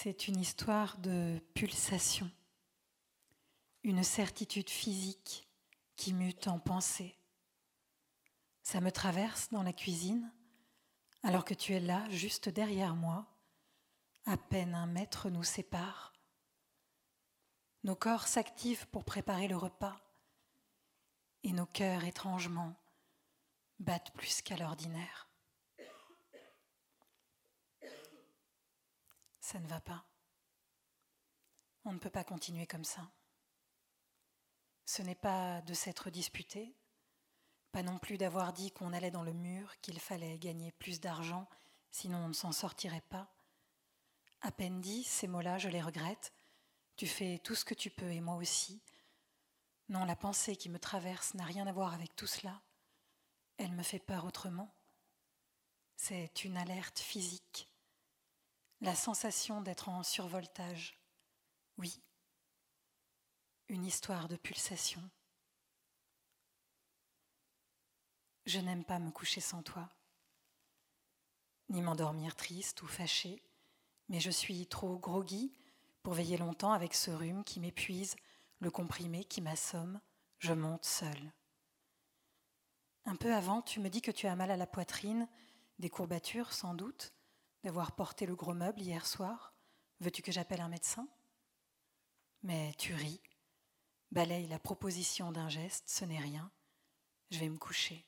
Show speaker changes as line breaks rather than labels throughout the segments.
C'est une histoire de pulsation, une certitude physique qui mute en pensée. Ça me traverse dans la cuisine alors que tu es là, juste derrière moi. À peine un mètre nous sépare. Nos corps s'activent pour préparer le repas et nos cœurs étrangement battent plus qu'à l'ordinaire. Ça ne va pas. On ne peut pas continuer comme ça. Ce n'est pas de s'être disputé, pas non plus d'avoir dit qu'on allait dans le mur, qu'il fallait gagner plus d'argent, sinon on ne s'en sortirait pas. À peine dit, ces mots-là, je les regrette. Tu fais tout ce que tu peux et moi aussi. Non, la pensée qui me traverse n'a rien à voir avec tout cela. Elle me fait peur autrement. C'est une alerte physique la sensation d'être en survoltage. Oui, une histoire de pulsation. Je n'aime pas me coucher sans toi, ni m'endormir triste ou fâché, mais je suis trop groggy pour veiller longtemps avec ce rhume qui m'épuise, le comprimé qui m'assomme, je monte seule. Un peu avant, tu me dis que tu as mal à la poitrine, des courbatures sans doute, d'avoir porté le gros meuble hier soir Veux-tu que j'appelle un médecin? Mais tu ris, balaye la proposition d'un geste, ce n'est rien, je vais me coucher.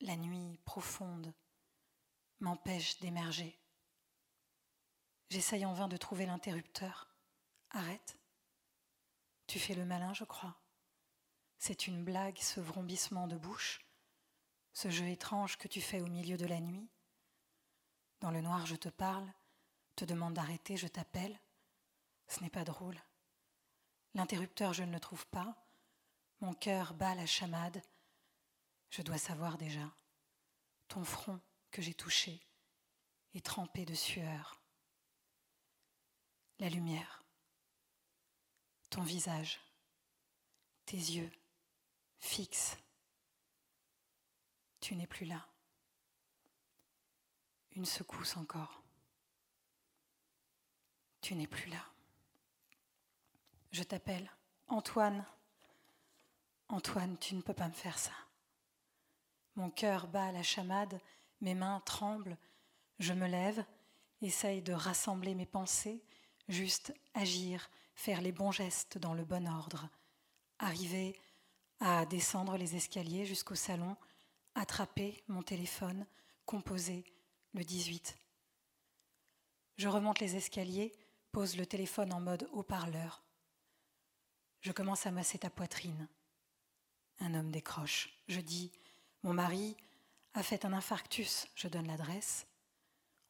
La nuit profonde m'empêche d'émerger. J'essaye en vain de trouver l'interrupteur. Arrête. Tu fais le malin, je crois. C'est une blague, ce vrombissement de bouche ce jeu étrange que tu fais au milieu de la nuit. Dans le noir, je te parle, te demande d'arrêter, je t'appelle. Ce n'est pas drôle. L'interrupteur, je ne le trouve pas. Mon cœur bat la chamade. Je dois savoir déjà. Ton front que j'ai touché est trempé de sueur. La lumière. Ton visage. Tes yeux fixes tu n'es plus là. Une secousse encore. Tu n'es plus là. Je t'appelle. Antoine. Antoine, tu ne peux pas me faire ça. Mon cœur bat à la chamade, mes mains tremblent, je me lève, essaye de rassembler mes pensées, juste agir, faire les bons gestes dans le bon ordre, arriver à descendre les escaliers jusqu'au salon, attraper mon téléphone, composer le 18. Je remonte les escaliers, pose le téléphone en mode haut-parleur. Je commence à masser ta poitrine. Un homme décroche. Je dis Mon mari a fait un infarctus. Je donne l'adresse.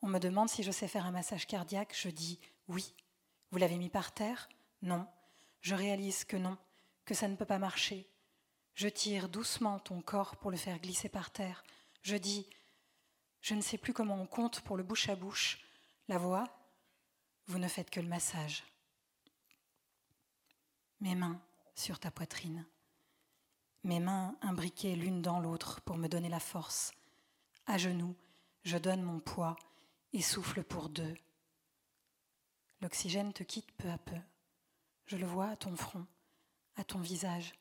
On me demande si je sais faire un massage cardiaque. Je dis Oui. Vous l'avez mis par terre? Non. Je réalise que non, que ça ne peut pas marcher. Je tire doucement ton corps pour le faire glisser par terre. Je dis, je ne sais plus comment on compte pour le bouche à bouche. La voix, vous ne faites que le massage. Mes mains sur ta poitrine. Mes mains imbriquées l'une dans l'autre pour me donner la force. À genoux, je donne mon poids et souffle pour deux. L'oxygène te quitte peu à peu. Je le vois à ton front, à ton visage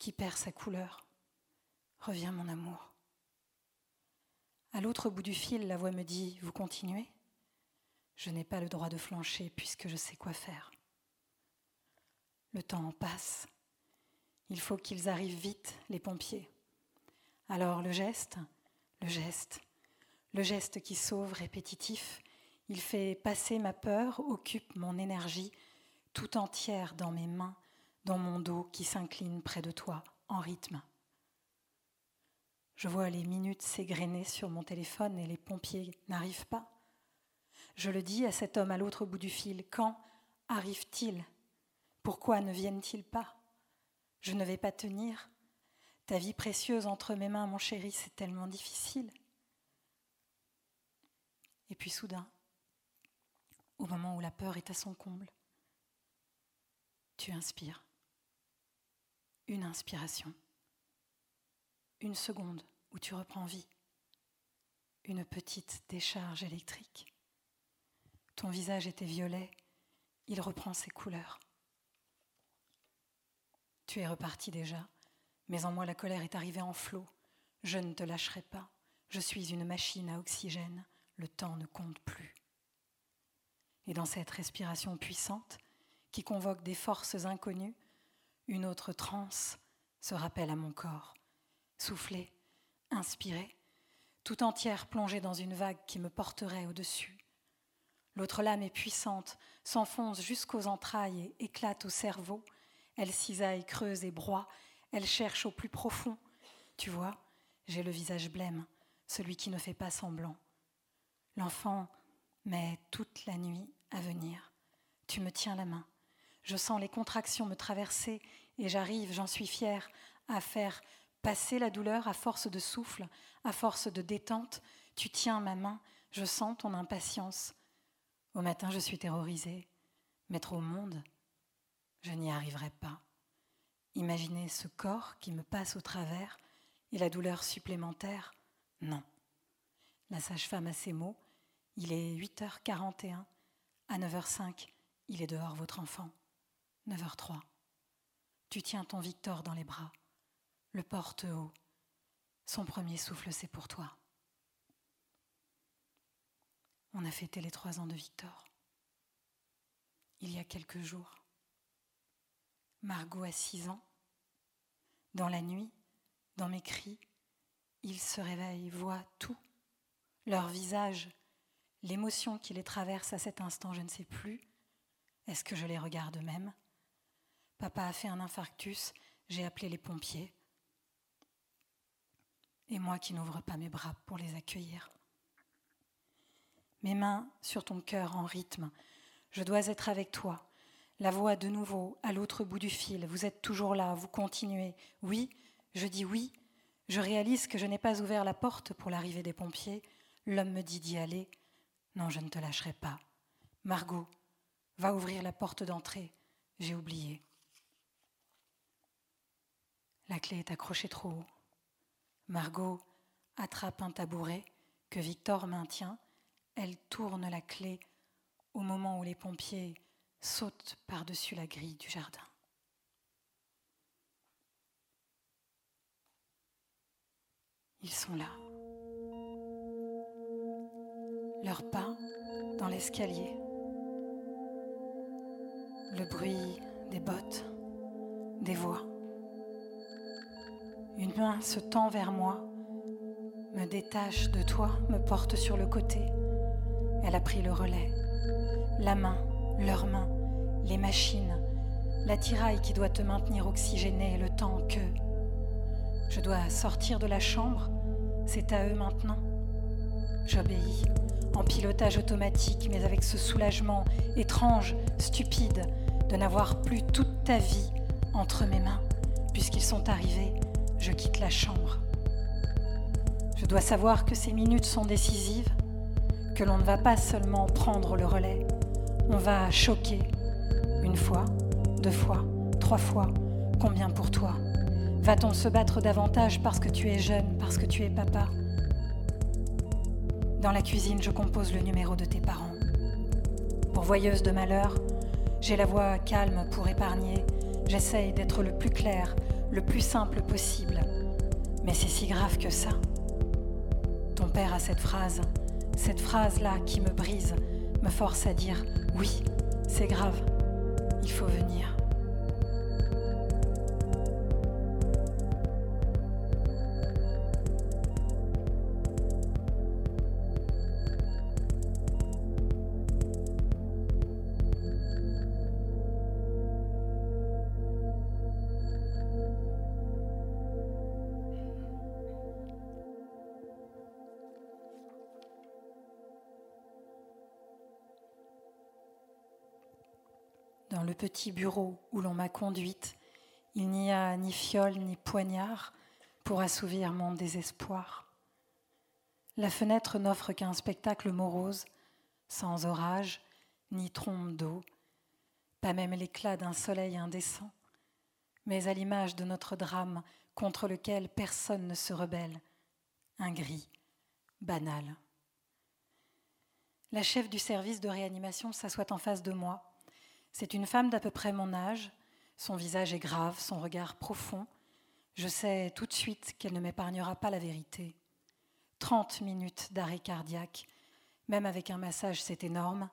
qui perd sa couleur. Reviens mon amour. À l'autre bout du fil, la voix me dit Vous continuez? Je n'ai pas le droit de flancher puisque je sais quoi faire. Le temps passe. Il faut qu'ils arrivent vite, les pompiers. Alors le geste, le geste, le geste qui sauve répétitif, il fait passer ma peur, occupe mon énergie tout entière dans mes mains dans mon dos qui s'incline près de toi en rythme. Je vois les minutes s'égrener sur mon téléphone et les pompiers n'arrivent pas. Je le dis à cet homme à l'autre bout du fil, quand arrivent-ils Pourquoi ne viennent-ils pas? Je ne vais pas tenir. Ta vie précieuse entre mes mains, mon chéri, c'est tellement difficile. Et puis soudain, au moment où la peur est à son comble, tu inspires une inspiration, une seconde où tu reprends vie, une petite décharge électrique. Ton visage était violet, il reprend ses couleurs. Tu es reparti déjà, mais en moi la colère est arrivée en flot. Je ne te lâcherai pas, je suis une machine à oxygène, le temps ne compte plus. Et dans cette respiration puissante, qui convoque des forces inconnues, une autre transe se rappelle à mon corps. Soufflée, inspirée, tout entière plongée dans une vague qui me porterait au-dessus. L'autre lame est puissante, s'enfonce jusqu'aux entrailles et éclate au cerveau. Elle cisaille, creuse et broie, elle cherche au plus profond. Tu vois, j'ai le visage blême, celui qui ne fait pas semblant. L'enfant met toute la nuit à venir. Tu me tiens la main. Je sens les contractions me traverser et j'arrive, j'en suis fière, à faire passer la douleur à force de souffle, à force de détente. Tu tiens ma main, je sens ton impatience. Au matin, je suis terrorisée. Mettre au monde, je n'y arriverai pas. Imaginer ce corps qui me passe au travers et la douleur supplémentaire, non. La sage-femme a ses mots. Il est 8h41. À 9h05, il est dehors, votre enfant. 9h03. Tu tiens ton Victor dans les bras, le porte haut. Son premier souffle, c'est pour toi. On a fêté les trois ans de Victor. Il y a quelques jours. Margot a six ans. Dans la nuit, dans mes cris, ils se réveillent, voient tout. Leur visage, l'émotion qui les traverse à cet instant, je ne sais plus. Est-ce que je les regarde même Papa a fait un infarctus, j'ai appelé les pompiers. Et moi qui n'ouvre pas mes bras pour les accueillir. Mes mains sur ton cœur en rythme. Je dois être avec toi. La voix de nouveau à l'autre bout du fil. Vous êtes toujours là, vous continuez. Oui, je dis oui. Je réalise que je n'ai pas ouvert la porte pour l'arrivée des pompiers. L'homme me dit d'y aller. Non, je ne te lâcherai pas. Margot, va ouvrir la porte d'entrée. J'ai oublié. La clé est accrochée trop haut. Margot attrape un tabouret que Victor maintient. Elle tourne la clé au moment où les pompiers sautent par-dessus la grille du jardin. Ils sont là. Leurs pas dans l'escalier. Le bruit des bottes, des voix. Une main se tend vers moi, me détache de toi, me porte sur le côté. Elle a pris le relais. La main, leurs mains, les machines, l'attirail qui doit te maintenir oxygéné le temps que je dois sortir de la chambre, c'est à eux maintenant. J'obéis, en pilotage automatique, mais avec ce soulagement étrange, stupide, de n'avoir plus toute ta vie entre mes mains, puisqu'ils sont arrivés je quitte la chambre. Je dois savoir que ces minutes sont décisives, que l'on ne va pas seulement prendre le relais, on va choquer. Une fois, deux fois, trois fois, combien pour toi? Va-t-on se battre davantage parce que tu es jeune, parce que tu es papa? Dans la cuisine, je compose le numéro de tes parents. Pourvoyeuse de malheur, j'ai la voix calme pour épargner, j'essaye d'être le plus clair, le plus simple possible. Mais c'est si grave que ça. Ton père a cette phrase, cette phrase-là qui me brise, me force à dire oui, c'est grave, il faut venir. Bureau où l'on m'a conduite, il n'y a ni fiole ni poignard pour assouvir mon désespoir. La fenêtre n'offre qu'un spectacle morose, sans orage ni trompe d'eau, pas même l'éclat d'un soleil indécent, mais à l'image de notre drame contre lequel personne ne se rebelle, un gris, banal. La chef du service de réanimation s'assoit en face de moi. C'est une femme d'à peu près mon âge. Son visage est grave, son regard profond. Je sais tout de suite qu'elle ne m'épargnera pas la vérité. Trente minutes d'arrêt cardiaque. Même avec un massage, c'est énorme.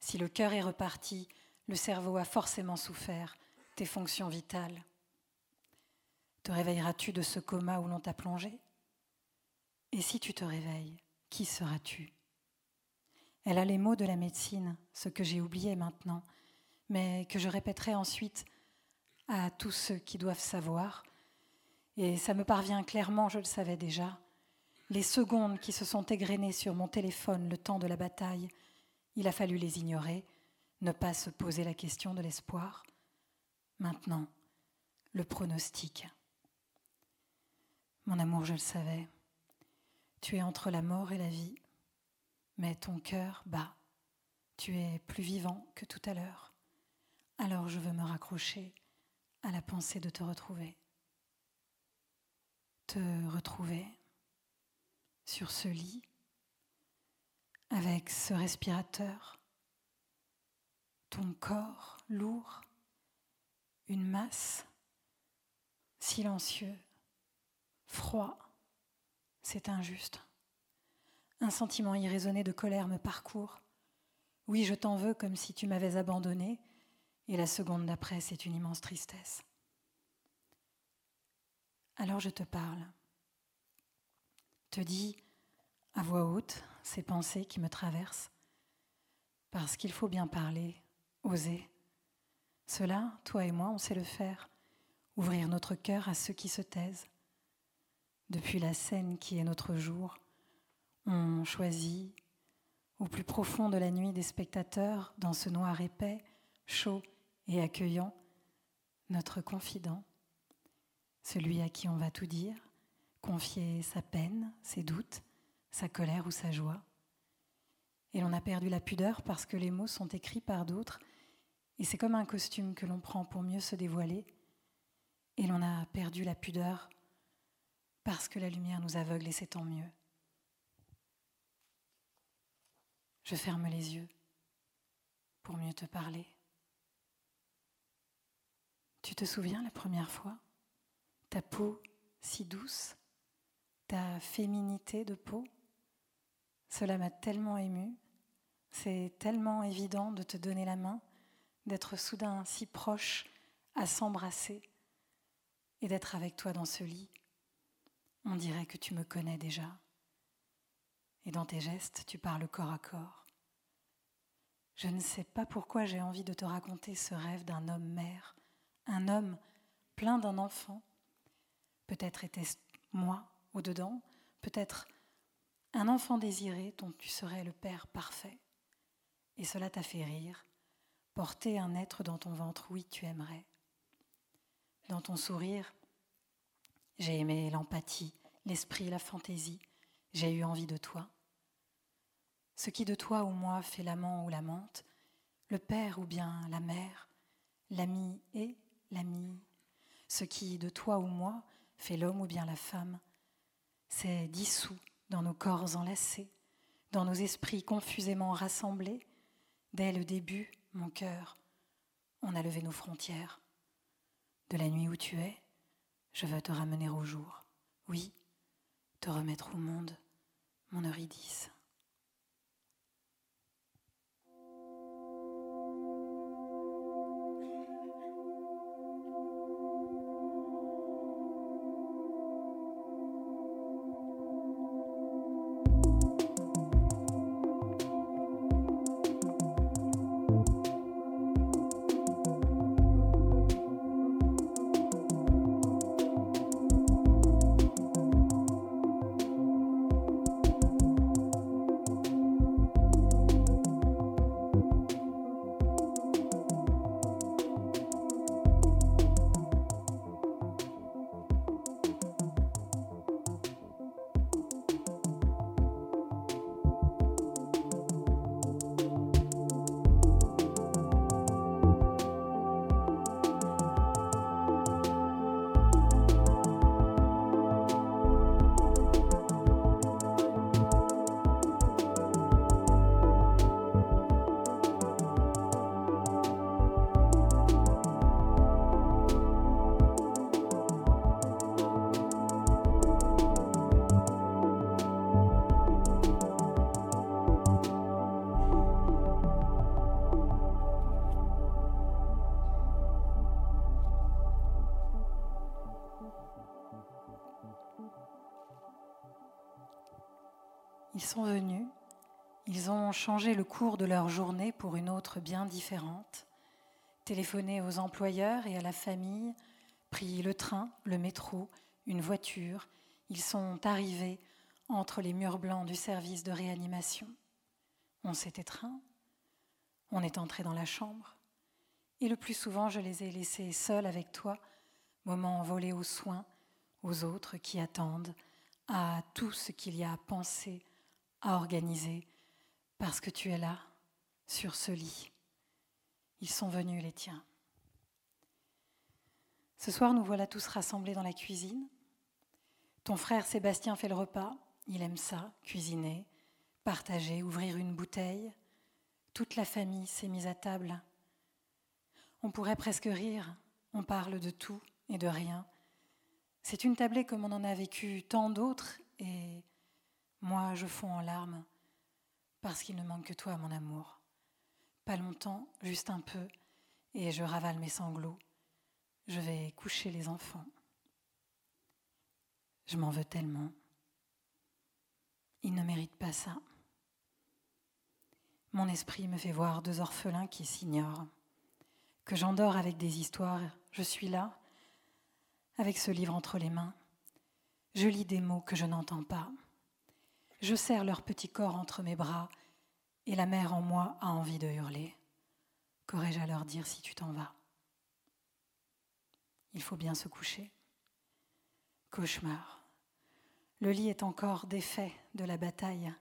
Si le cœur est reparti, le cerveau a forcément souffert, tes fonctions vitales. Te réveilleras-tu de ce coma où l'on t'a plongé? Et si tu te réveilles, qui seras-tu? Elle a les mots de la médecine, ce que j'ai oublié maintenant, mais que je répéterai ensuite à tous ceux qui doivent savoir. Et ça me parvient clairement, je le savais déjà. Les secondes qui se sont égrenées sur mon téléphone le temps de la bataille, il a fallu les ignorer, ne pas se poser la question de l'espoir. Maintenant, le pronostic. Mon amour, je le savais. Tu es entre la mort et la vie, mais ton cœur bat. Tu es plus vivant que tout à l'heure. Alors je veux me raccrocher à la pensée de te retrouver. Te retrouver sur ce lit, avec ce respirateur, ton corps lourd, une masse, silencieux, froid, c'est injuste. Un sentiment irraisonné de colère me parcourt. Oui, je t'en veux comme si tu m'avais abandonné, et la seconde d'après, c'est une immense tristesse. Alors je te parle, te dis à voix haute ces pensées qui me traversent, parce qu'il faut bien parler, oser. Cela, toi et moi, on sait le faire, ouvrir notre cœur à ceux qui se taisent. Depuis la scène qui est notre jour, on choisit, au plus profond de la nuit des spectateurs, dans ce noir épais, chaud et accueillant, notre confident, celui à qui on va tout dire, confier sa peine, ses doutes, sa colère ou sa joie. Et l'on a perdu la pudeur parce que les mots sont écrits par d'autres, et c'est comme un costume que l'on prend pour mieux se dévoiler, et l'on a perdu la pudeur parce que la lumière nous aveugle et c'est tant mieux. Je ferme les yeux pour mieux te parler. Tu te souviens la première fois? Ta peau si douce, ta féminité de peau, cela m'a tellement émue. C'est tellement évident de te donner la main, d'être soudain si proche à s'embrasser et d'être avec toi dans ce lit on dirait que tu me connais déjà. Et dans tes gestes, tu parles corps à corps. Je ne sais pas pourquoi j'ai envie de te raconter ce rêve d'un homme mère, un homme plein d'un enfant. Peut-être était-ce moi au-dedans, peut-être un enfant désiré dont tu serais le père parfait. Et cela t'a fait rire, porter un être dans ton ventre, oui, tu aimerais. Dans ton sourire, j'ai aimé l'empathie, l'esprit, la fantaisie. J'ai eu envie de toi. Ce qui de toi ou moi fait l'amant ou l'amante, le père ou bien la mère, l'ami et l'ami. Ce qui de toi ou moi fait l'homme ou bien la femme, c'est dissous dans nos corps enlacés, dans nos esprits confusément rassemblés. Dès le début, mon cœur, on a levé nos frontières. De la nuit où tu es, je veux te ramener au jour. Oui, te remettre au monde, mon Eurydice. Changé le cours de leur journée pour une autre bien différente, téléphoné aux employeurs et à la famille, pris le train, le métro, une voiture. Ils sont arrivés entre les murs blancs du service de réanimation. On s'est étreint, on est entré dans la chambre, et le plus souvent je les ai laissés seuls avec toi, moment volé aux soins, aux autres qui attendent, à tout ce qu'il y a à penser, à organiser, parce que tu es là, sur ce lit. Ils sont venus, les tiens. Ce soir, nous voilà tous rassemblés dans la cuisine. Ton frère Sébastien fait le repas. Il aime ça, cuisiner, partager, ouvrir une bouteille. Toute la famille s'est mise à table. On pourrait presque rire. On parle de tout et de rien. C'est une tablée comme on en a vécu tant d'autres et moi je fonds en larmes parce qu'il ne manque que toi, mon amour. Pas longtemps, juste un peu, et je ravale mes sanglots. Je vais coucher les enfants. Je m'en veux tellement. Ils ne méritent pas ça. Mon esprit me fait voir deux orphelins qui s'ignorent, que j'endors avec des histoires. Je suis là, avec ce livre entre les mains. Je lis des mots que je n'entends pas. Je serre leur petit corps entre mes bras et la mère en moi a envie de hurler. Qu'aurais-je à leur dire si tu t'en vas? Il faut bien se coucher. Cauchemar. Le lit est encore défait de la bataille.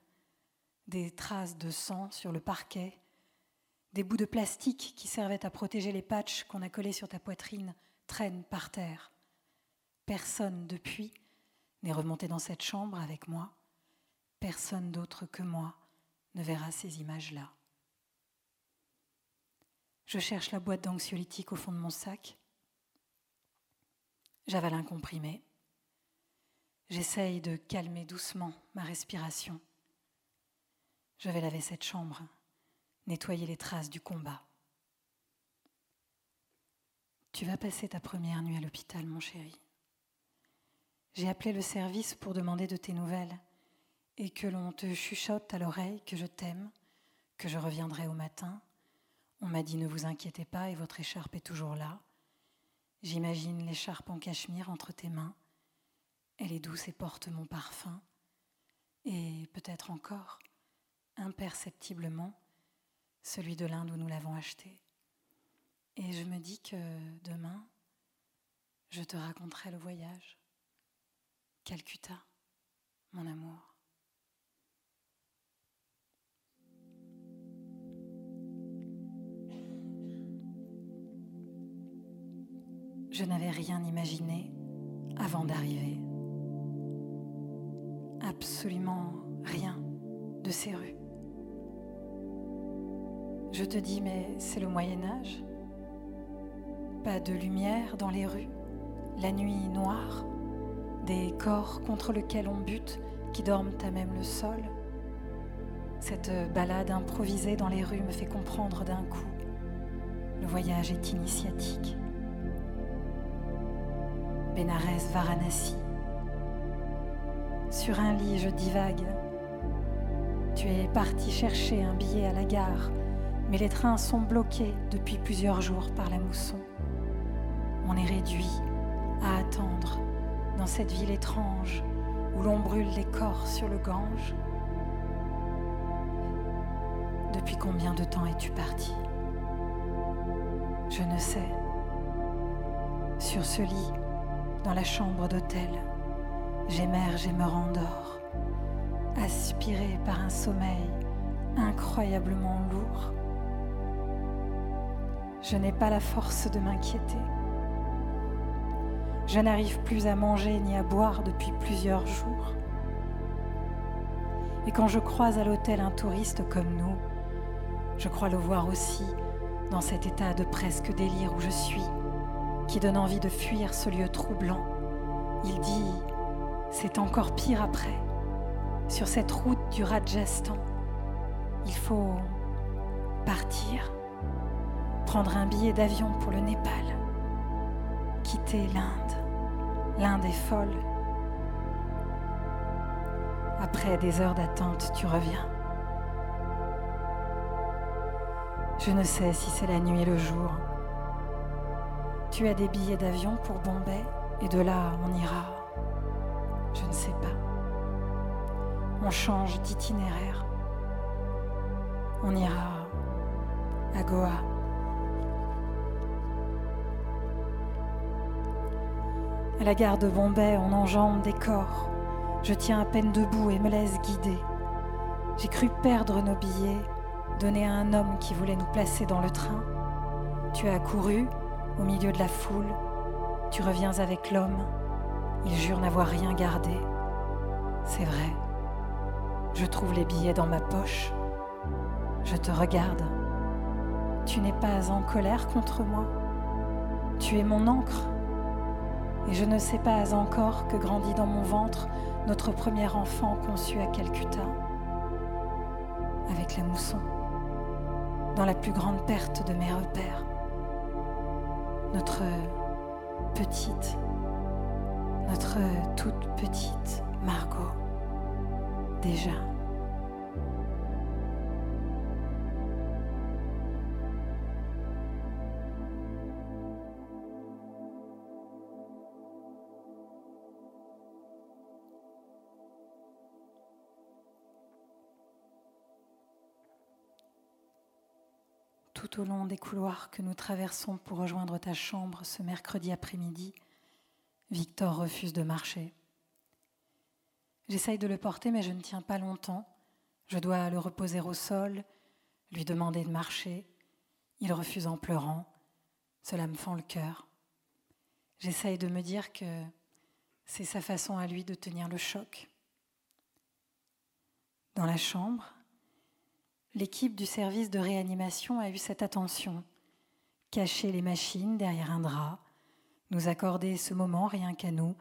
Des traces de sang sur le parquet, des bouts de plastique qui servaient à protéger les patchs qu'on a collés sur ta poitrine traînent par terre. Personne depuis n'est remonté dans cette chambre avec moi. Personne d'autre que moi ne verra ces images-là. Je cherche la boîte d'anxiolytique au fond de mon sac. J'avale un comprimé. J'essaye de calmer doucement ma respiration. Je vais laver cette chambre, nettoyer les traces du combat. Tu vas passer ta première nuit à l'hôpital, mon chéri. J'ai appelé le service pour demander de tes nouvelles et que l'on te chuchote à l'oreille que je t'aime, que je reviendrai au matin. On m'a dit ne vous inquiétez pas et votre écharpe est toujours là. J'imagine l'écharpe en cachemire entre tes mains. Elle est douce et porte mon parfum. Et peut-être encore, imperceptiblement, celui de l'Inde où nous l'avons acheté. Et je me dis que demain, je te raconterai le voyage. Calcutta, mon amour. Je n'avais rien imaginé avant d'arriver. Absolument rien de ces rues. Je te dis, mais c'est le Moyen Âge. Pas de lumière dans les rues, la nuit noire, des corps contre lesquels on bute qui dorment à même le sol. Cette balade improvisée dans les rues me fait comprendre d'un coup. Le voyage est initiatique. Bénarès Varanasi. Sur un lit, je divague. Tu es parti chercher un billet à la gare, mais les trains sont bloqués depuis plusieurs jours par la mousson. On est réduit à attendre dans cette ville étrange où l'on brûle les corps sur le Gange. Depuis combien de temps es-tu parti? Je ne sais. Sur ce lit, dans la chambre d'hôtel. J'émerge et me rendors, aspiré par un sommeil incroyablement lourd. Je n'ai pas la force de m'inquiéter. Je n'arrive plus à manger ni à boire depuis plusieurs jours. Et quand je croise à l'hôtel un touriste comme nous, je crois le voir aussi dans cet état de presque délire où je suis qui donne envie de fuir ce lieu troublant. Il dit, c'est encore pire après. Sur cette route du Rajasthan, il faut partir, prendre un billet d'avion pour le Népal, quitter l'Inde. L'Inde est folle. Après des heures d'attente, tu reviens. Je ne sais si c'est la nuit et le jour. Tu as des billets d'avion pour Bombay et de là on ira. Je ne sais pas. On change d'itinéraire. On ira à Goa. À la gare de Bombay, on enjambe des corps. Je tiens à peine debout et me laisse guider. J'ai cru perdre nos billets, donnés à un homme qui voulait nous placer dans le train. Tu as couru au milieu de la foule. Tu reviens avec l'homme. Il jure n'avoir rien gardé. C'est vrai. Je trouve les billets dans ma poche. Je te regarde. Tu n'es pas en colère contre moi. Tu es mon encre. Et je ne sais pas encore que grandit dans mon ventre notre premier enfant conçu à Calcutta, avec la mousson, dans la plus grande perte de mes repères. Notre petite, notre toute petite Margot, déjà. Au long des couloirs que nous traversons pour rejoindre ta chambre ce mercredi après-midi, Victor refuse de marcher. J'essaye de le porter, mais je ne tiens pas longtemps. Je dois le reposer au sol, lui demander de marcher. Il refuse en pleurant. Cela me fend le cœur. J'essaye de me dire que c'est sa façon à lui de tenir le choc. Dans la chambre, l'équipe du service de réanimation a eu cette attention. Cacher les machines derrière un drap, nous accorder ce moment rien qu'à nous,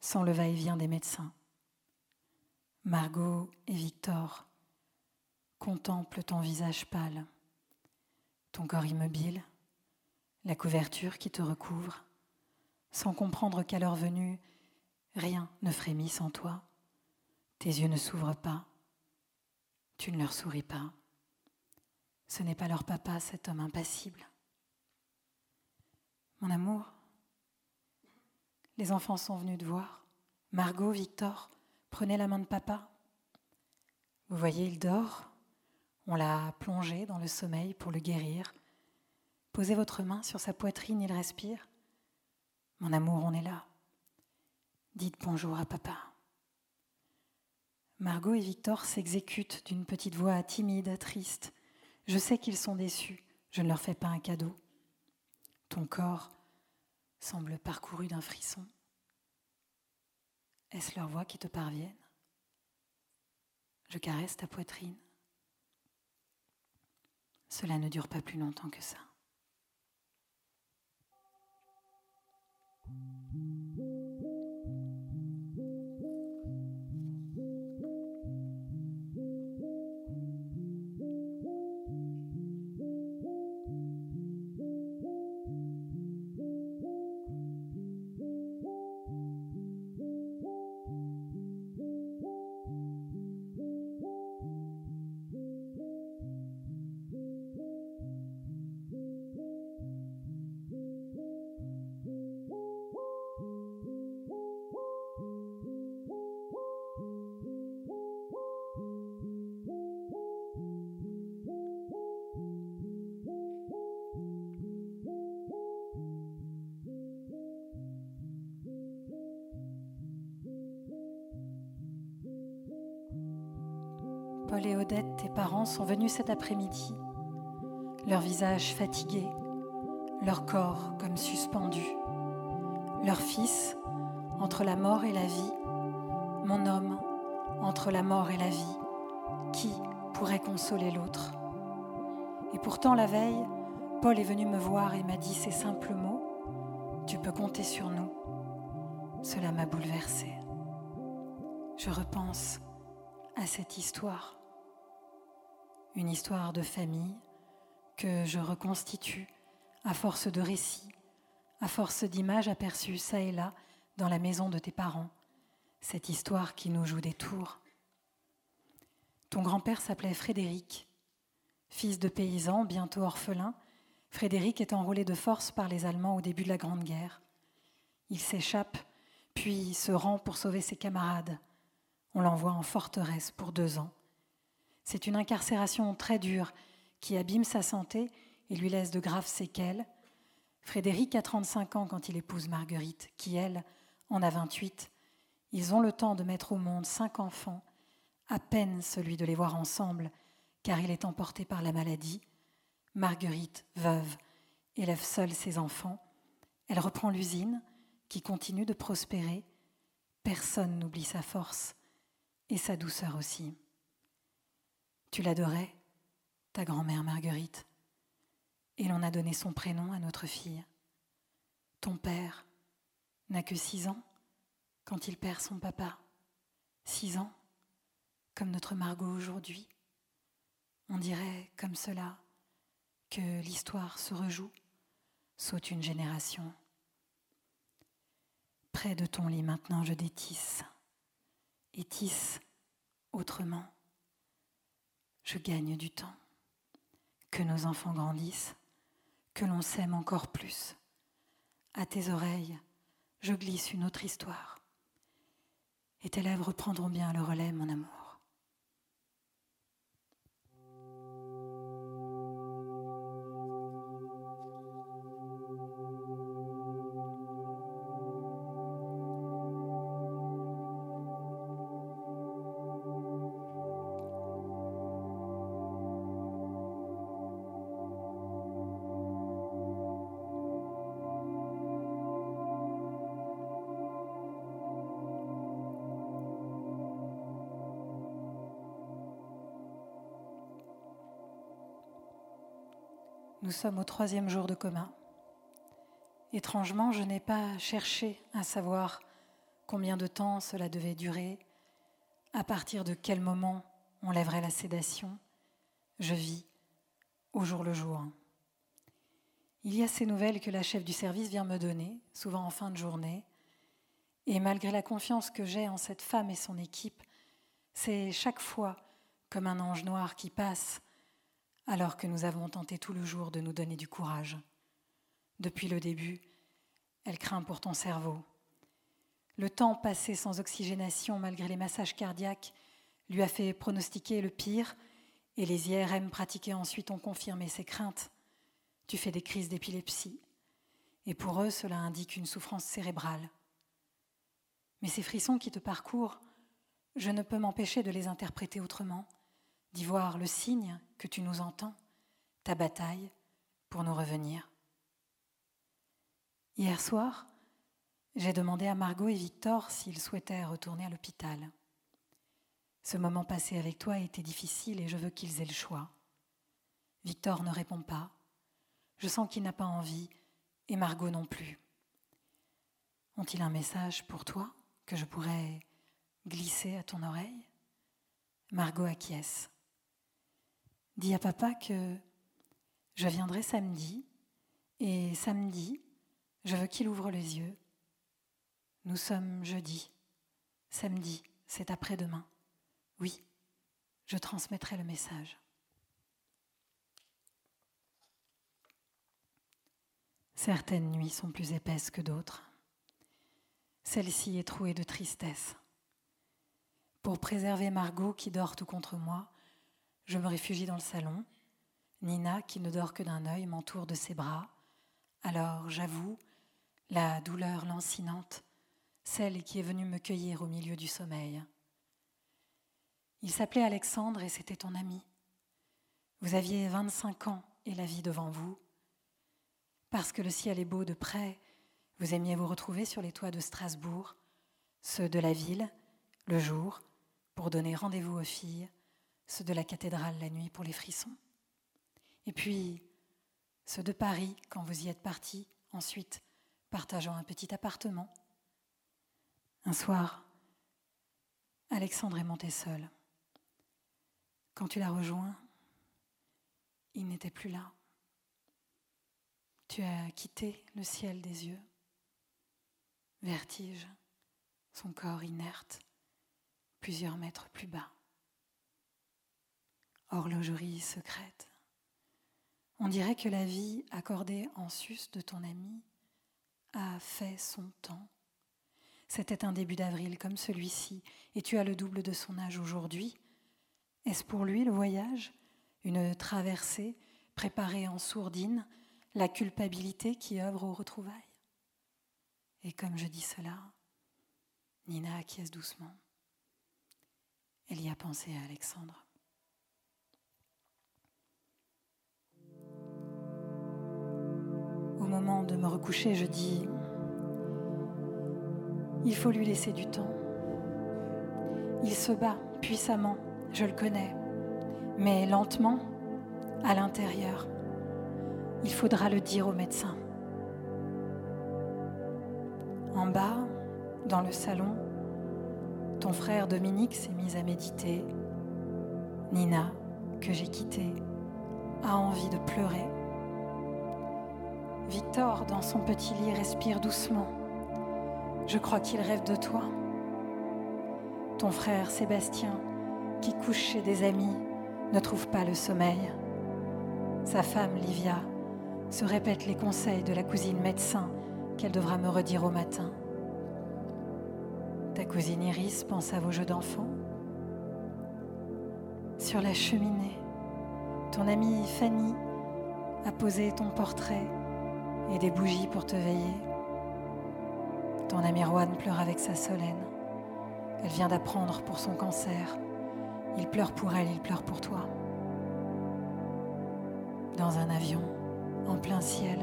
sans le va-et-vient des médecins. Margot et Victor contemplent ton visage pâle, ton corps immobile, la couverture qui te recouvre, sans comprendre qu'à leur venue, rien ne frémit sans toi. Tes yeux ne s'ouvrent pas, tu ne leur souris pas. Ce n'est pas leur papa, cet homme impassible. Mon amour, les enfants sont venus te voir. Margot, Victor, prenez la main de papa. Vous voyez, il dort. On l'a plongé dans le sommeil pour le guérir. Posez votre main sur sa poitrine, il respire. Mon amour, on est là. Dites bonjour à papa. Margot et Victor s'exécutent d'une petite voix timide, triste. Je sais qu'ils sont déçus, je ne leur fais pas un cadeau. Ton corps semble parcouru d'un frisson. Est-ce leur voix qui te parviennent? Je caresse ta poitrine. Cela ne dure pas plus longtemps que ça. Sont venus cet après-midi, leur visage fatigué, leur corps comme suspendu, leur fils entre la mort et la vie, mon homme entre la mort et la vie, qui pourrait consoler l'autre? Et pourtant la veille, Paul est venu me voir et m'a dit ces simples mots, Tu peux compter sur nous. Cela m'a bouleversée. Je repense à cette histoire une histoire de famille que je reconstitue à force de récits, à force d'images aperçues ça et là dans la maison de tes parents, cette histoire qui nous joue des tours. Ton grand-père s'appelait Frédéric. Fils de paysan, bientôt orphelin, Frédéric est enrôlé de force par les Allemands au début de la Grande Guerre. Il s'échappe, puis se rend pour sauver ses camarades. On l'envoie en forteresse pour deux ans. C'est une incarcération très dure qui abîme sa santé et lui laisse de graves séquelles. Frédéric a 35 ans quand il épouse Marguerite, qui, elle, en a 28. Ils ont le temps de mettre au monde cinq enfants, à peine celui de les voir ensemble, car il est emporté par la maladie. Marguerite, veuve, élève seule ses enfants. Elle reprend l'usine, qui continue de prospérer. Personne n'oublie sa force et sa douceur aussi. Tu l'adorais, ta grand-mère Marguerite, et l'on a donné son prénom à notre fille. Ton père n'a que six ans quand il perd son papa. Six ans, comme notre Margot aujourd'hui. On dirait comme cela que l'histoire se rejoue, saute une génération. Près de ton lit maintenant je détisse, et tisse autrement. Je gagne du temps. Que nos enfants grandissent, que l'on s'aime encore plus. À tes oreilles, je glisse une autre histoire. Et tes lèvres prendront bien le relais, mon amour. Nous sommes au troisième jour de coma. Étrangement, je n'ai pas cherché à savoir combien de temps cela devait durer, à partir de quel moment on lèverait la sédation. Je vis au jour le jour. Il y a ces nouvelles que la chef du service vient me donner, souvent en fin de journée, et malgré la confiance que j'ai en cette femme et son équipe, c'est chaque fois comme un ange noir qui passe alors que nous avons tenté tout le jour de nous donner du courage. Depuis le début, elle craint pour ton cerveau. Le temps passé sans oxygénation malgré les massages cardiaques lui a fait pronostiquer le pire et les IRM pratiqués ensuite ont confirmé ses craintes. Tu fais des crises d'épilepsie et pour eux cela indique une souffrance cérébrale. Mais ces frissons qui te parcourent, je ne peux m'empêcher de les interpréter autrement d'y voir le signe que tu nous entends, ta bataille pour nous revenir. Hier soir, j'ai demandé à Margot et Victor s'ils souhaitaient retourner à l'hôpital. Ce moment passé avec toi a été difficile et je veux qu'ils aient le choix. Victor ne répond pas. Je sens qu'il n'a pas envie et Margot non plus. Ont-ils un message pour toi que je pourrais glisser à ton oreille? Margot acquiesce. Dis à papa que je viendrai samedi et samedi, je veux qu'il ouvre les yeux. Nous sommes jeudi. Samedi, c'est après-demain. Oui, je transmettrai le message. Certaines nuits sont plus épaisses que d'autres. Celle-ci est trouée de tristesse. Pour préserver Margot qui dort tout contre moi, je me réfugie dans le salon. Nina, qui ne dort que d'un œil, m'entoure de ses bras. Alors j'avoue la douleur lancinante, celle qui est venue me cueillir au milieu du sommeil. Il s'appelait Alexandre et c'était ton ami. Vous aviez 25 ans et la vie devant vous. Parce que le ciel est beau de près, vous aimiez vous retrouver sur les toits de Strasbourg, ceux de la ville, le jour, pour donner rendez-vous aux filles ceux de la cathédrale la nuit pour les frissons, et puis ceux de Paris quand vous y êtes partis, ensuite partageant un petit appartement. Un soir, Alexandre est monté seul. Quand tu l'as rejoint, il n'était plus là. Tu as quitté le ciel des yeux. Vertige, son corps inerte, plusieurs mètres plus bas. Horlogerie secrète. On dirait que la vie accordée en sus de ton ami a fait son temps. C'était un début d'avril comme celui-ci, et tu as le double de son âge aujourd'hui. Est-ce pour lui le voyage Une traversée préparée en sourdine, la culpabilité qui œuvre aux retrouvailles? Et comme je dis cela, Nina acquiesce doucement. Elle y a pensé à Alexandre. Moment de me recoucher, je dis, il faut lui laisser du temps. Il se bat puissamment, je le connais, mais lentement, à l'intérieur. Il faudra le dire au médecin. En bas, dans le salon, ton frère Dominique s'est mis à méditer. Nina, que j'ai quittée, a envie de pleurer. Victor, dans son petit lit, respire doucement. Je crois qu'il rêve de toi. Ton frère Sébastien, qui couche chez des amis, ne trouve pas le sommeil. Sa femme, Livia, se répète les conseils de la cousine médecin qu'elle devra me redire au matin. Ta cousine Iris pense à vos jeux d'enfants. Sur la cheminée, ton amie Fanny a posé ton portrait et des bougies pour te veiller. Ton ami Juan pleure avec sa Solène. Elle vient d'apprendre pour son cancer. Il pleure pour elle, il pleure pour toi. Dans un avion, en plein ciel,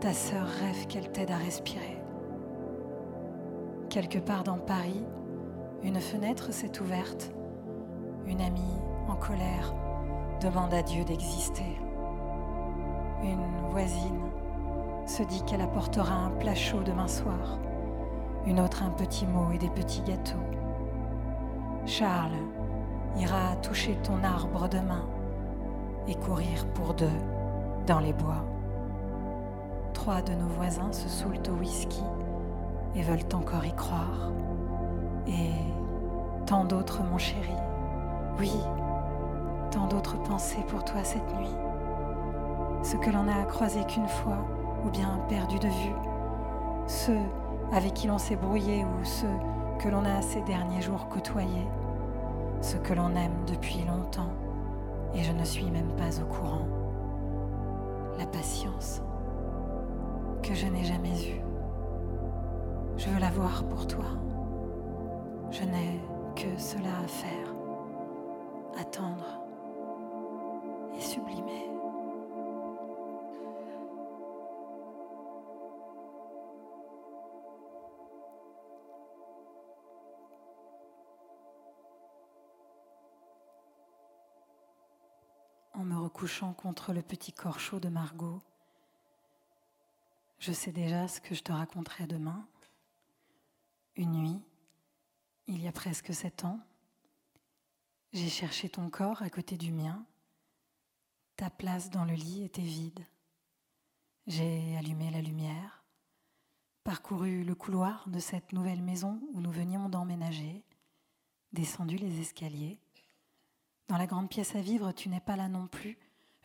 ta sœur rêve qu'elle t'aide à respirer. Quelque part dans Paris, une fenêtre s'est ouverte. Une amie en colère demande à Dieu d'exister. Une voisine se dit qu'elle apportera un plat chaud demain soir, une autre un petit mot et des petits gâteaux. Charles ira toucher ton arbre demain et courir pour deux dans les bois. Trois de nos voisins se saoulent au whisky et veulent encore y croire. Et tant d'autres, mon chéri, oui, tant d'autres pensées pour toi cette nuit. Ce que l'on a croisé qu'une fois, ou bien perdu de vue, ceux avec qui l'on s'est brouillé ou ceux que l'on a ces derniers jours côtoyés, ceux que l'on aime depuis longtemps et je ne suis même pas au courant. La patience que je n'ai jamais eue. Je veux la voir pour toi. Je n'ai que cela à faire. Attendre et sublimer. Recouchant contre le petit corps chaud de Margot. Je sais déjà ce que je te raconterai demain. Une nuit, il y a presque sept ans, j'ai cherché ton corps à côté du mien. Ta place dans le lit était vide. J'ai allumé la lumière, parcouru le couloir de cette nouvelle maison où nous venions d'emménager, descendu les escaliers dans la grande pièce à vivre, tu n'es pas là non plus.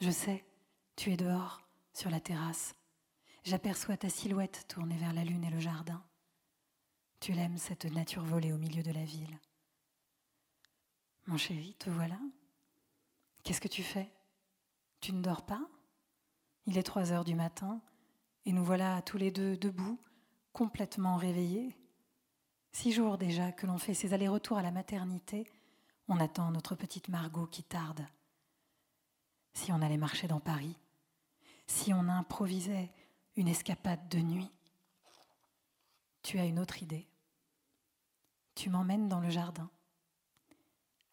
Je sais, tu es dehors, sur la terrasse. J'aperçois ta silhouette tournée vers la lune et le jardin. Tu l'aimes, cette nature volée au milieu de la ville. Mon chéri, te voilà Qu'est-ce que tu fais? Tu ne dors pas? Il est trois heures du matin et nous voilà tous les deux debout, complètement réveillés. Six jours déjà que l'on fait ces allers-retours à la maternité on attend notre petite Margot qui tarde. Si on allait marcher dans Paris, si on improvisait une escapade de nuit, tu as une autre idée. Tu m'emmènes dans le jardin.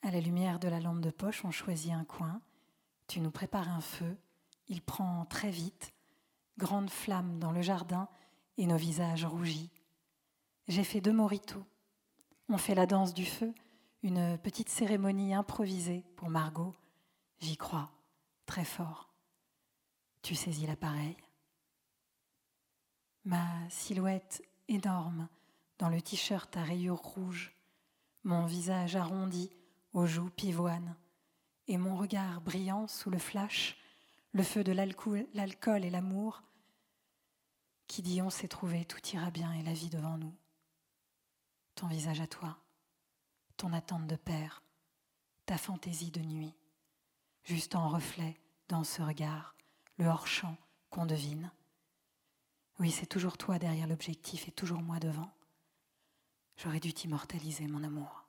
À la lumière de la lampe de poche, on choisit un coin, tu nous prépares un feu, il prend très vite, grande flamme dans le jardin et nos visages rougis. J'ai fait deux moritos. On fait la danse du feu une petite cérémonie improvisée pour Margot. J'y crois, très fort. Tu saisis l'appareil. Ma silhouette énorme dans le t-shirt à rayures rouges, mon visage arrondi aux joues pivoines et mon regard brillant sous le flash, le feu de l'alcool et l'amour, qui dit on s'est trouvé, tout ira bien et la vie devant nous. Ton visage à toi, ton attente de père, ta fantaisie de nuit, juste en reflet dans ce regard, le hors-champ qu'on devine. Oui, c'est toujours toi derrière l'objectif et toujours moi devant. J'aurais dû t'immortaliser, mon amour.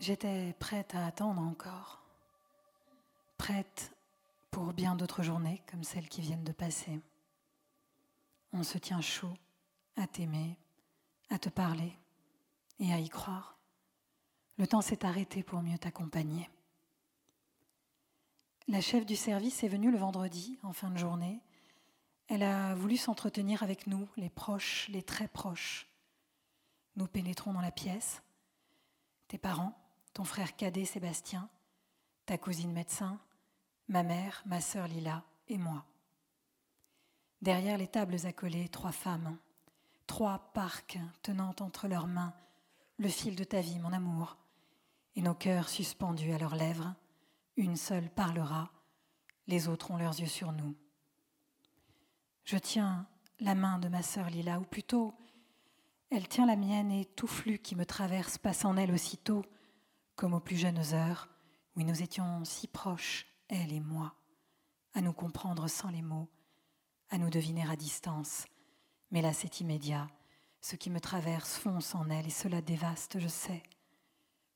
J'étais prête à attendre encore, prête pour bien d'autres journées comme celles qui viennent de passer. On se tient chaud à t'aimer, à te parler et à y croire. Le temps s'est arrêté pour mieux t'accompagner. La chef du service est venue le vendredi, en fin de journée. Elle a voulu s'entretenir avec nous, les proches, les très proches. Nous pénétrons dans la pièce. Tes parents, ton frère cadet Sébastien, ta cousine médecin, ma mère, ma sœur Lila et moi. Derrière les tables accolées, trois femmes, trois parcs tenant entre leurs mains le fil de ta vie, mon amour, et nos cœurs suspendus à leurs lèvres. Une seule parlera, les autres ont leurs yeux sur nous. Je tiens la main de ma sœur Lila, ou plutôt, elle tient la mienne et tout flux qui me traverse passe en elle aussitôt comme aux plus jeunes heures, où nous étions si proches, elle et moi, à nous comprendre sans les mots, à nous deviner à distance. Mais là, c'est immédiat. Ce qui me traverse fonce en elle, et cela dévaste, je sais,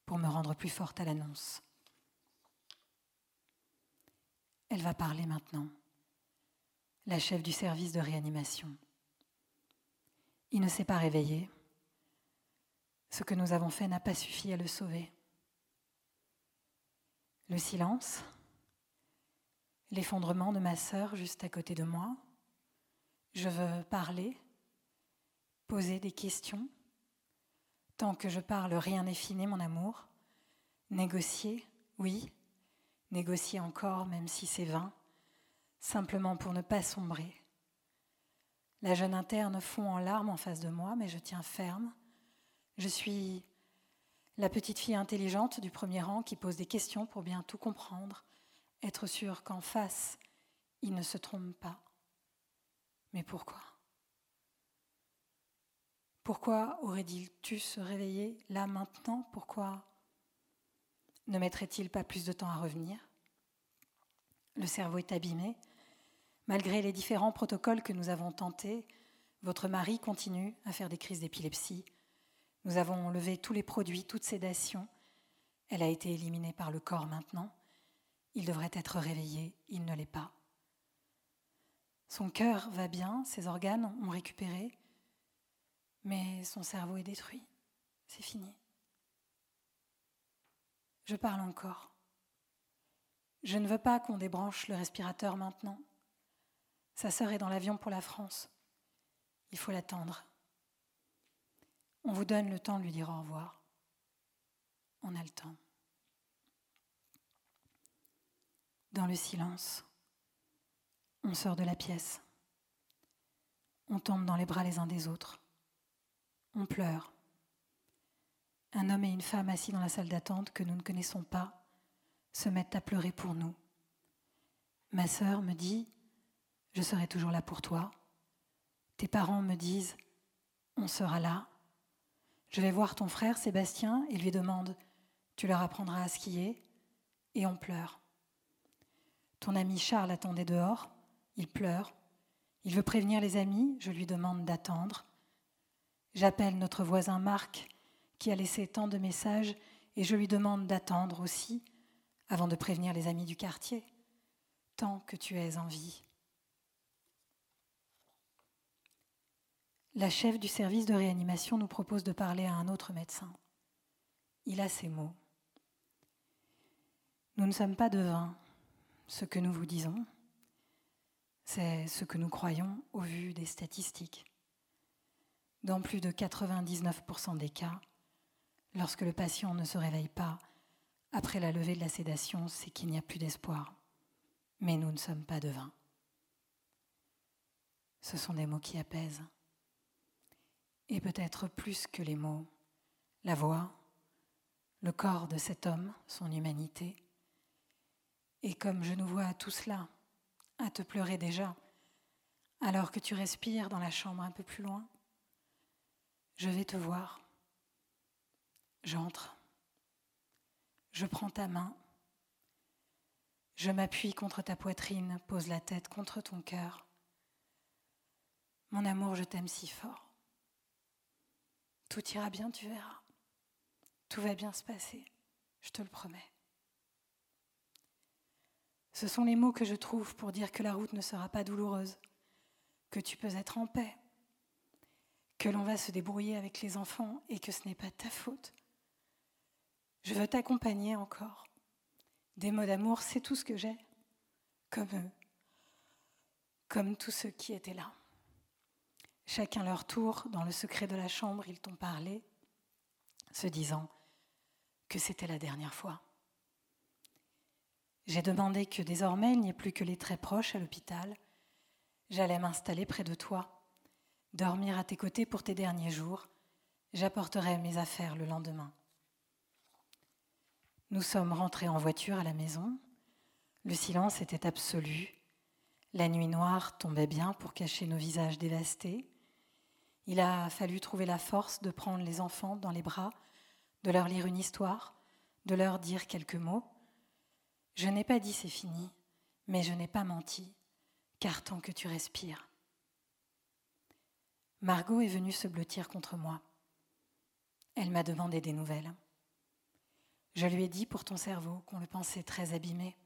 pour me rendre plus forte à l'annonce. Elle va parler maintenant, la chef du service de réanimation. Il ne s'est pas réveillé. Ce que nous avons fait n'a pas suffi à le sauver le silence, l'effondrement de ma sœur juste à côté de moi. Je veux parler, poser des questions. Tant que je parle, rien n'est fini, mon amour. Négocier, oui, négocier encore, même si c'est vain, simplement pour ne pas sombrer. La jeune interne fond en larmes en face de moi, mais je tiens ferme. Je suis la petite fille intelligente du premier rang qui pose des questions pour bien tout comprendre, être sûre qu'en face, il ne se trompe pas. Mais pourquoi? Pourquoi aurait-il dû se réveiller là maintenant? Pourquoi ne mettrait-il pas plus de temps à revenir? Le cerveau est abîmé. Malgré les différents protocoles que nous avons tentés, votre mari continue à faire des crises d'épilepsie nous avons levé tous les produits, toute sédation. Elle a été éliminée par le corps maintenant. Il devrait être réveillé, il ne l'est pas. Son cœur va bien, ses organes ont récupéré, mais son cerveau est détruit. C'est fini. Je parle encore. Je ne veux pas qu'on débranche le respirateur maintenant. Sa sœur est dans l'avion pour la France. Il faut l'attendre. On vous donne le temps de lui dire au revoir. On a le temps. Dans le silence, on sort de la pièce. On tombe dans les bras les uns des autres. On pleure. Un homme et une femme assis dans la salle d'attente que nous ne connaissons pas se mettent à pleurer pour nous. Ma sœur me dit, je serai toujours là pour toi. Tes parents me disent, on sera là. Je vais voir ton frère Sébastien et lui demande Tu leur apprendras à skier Et on pleure. Ton ami Charles attendait dehors, il pleure. Il veut prévenir les amis, je lui demande d'attendre. J'appelle notre voisin Marc qui a laissé tant de messages et je lui demande d'attendre aussi avant de prévenir les amis du quartier, tant que tu es en vie. La chef du service de réanimation nous propose de parler à un autre médecin. Il a ces mots. Nous ne sommes pas devins, ce que nous vous disons, c'est ce que nous croyons au vu des statistiques. Dans plus de 99% des cas, lorsque le patient ne se réveille pas après la levée de la sédation, c'est qu'il n'y a plus d'espoir. Mais nous ne sommes pas devins. Ce sont des mots qui apaisent. Et peut-être plus que les mots, la voix, le corps de cet homme, son humanité. Et comme je nous vois tout cela, à te pleurer déjà, alors que tu respires dans la chambre un peu plus loin, je vais te voir. J'entre. Je prends ta main. Je m'appuie contre ta poitrine, pose la tête contre ton cœur. Mon amour, je t'aime si fort. Tout ira bien, tu verras. Tout va bien se passer, je te le promets. Ce sont les mots que je trouve pour dire que la route ne sera pas douloureuse, que tu peux être en paix, que l'on va se débrouiller avec les enfants et que ce n'est pas ta faute. Je veux t'accompagner encore. Des mots d'amour, c'est tout ce que j'ai, comme eux, comme tous ceux qui étaient là. Chacun leur tour, dans le secret de la chambre, ils t'ont parlé, se disant que c'était la dernière fois. J'ai demandé que désormais il n'y ait plus que les très proches à l'hôpital. J'allais m'installer près de toi, dormir à tes côtés pour tes derniers jours. J'apporterai mes affaires le lendemain. Nous sommes rentrés en voiture à la maison. Le silence était absolu. La nuit noire tombait bien pour cacher nos visages dévastés. Il a fallu trouver la force de prendre les enfants dans les bras de leur lire une histoire, de leur dire quelques mots. Je n'ai pas dit c'est fini, mais je n'ai pas menti, car tant que tu respires. Margot est venue se blottir contre moi. Elle m'a demandé des nouvelles. Je lui ai dit pour ton cerveau qu'on le pensait très abîmé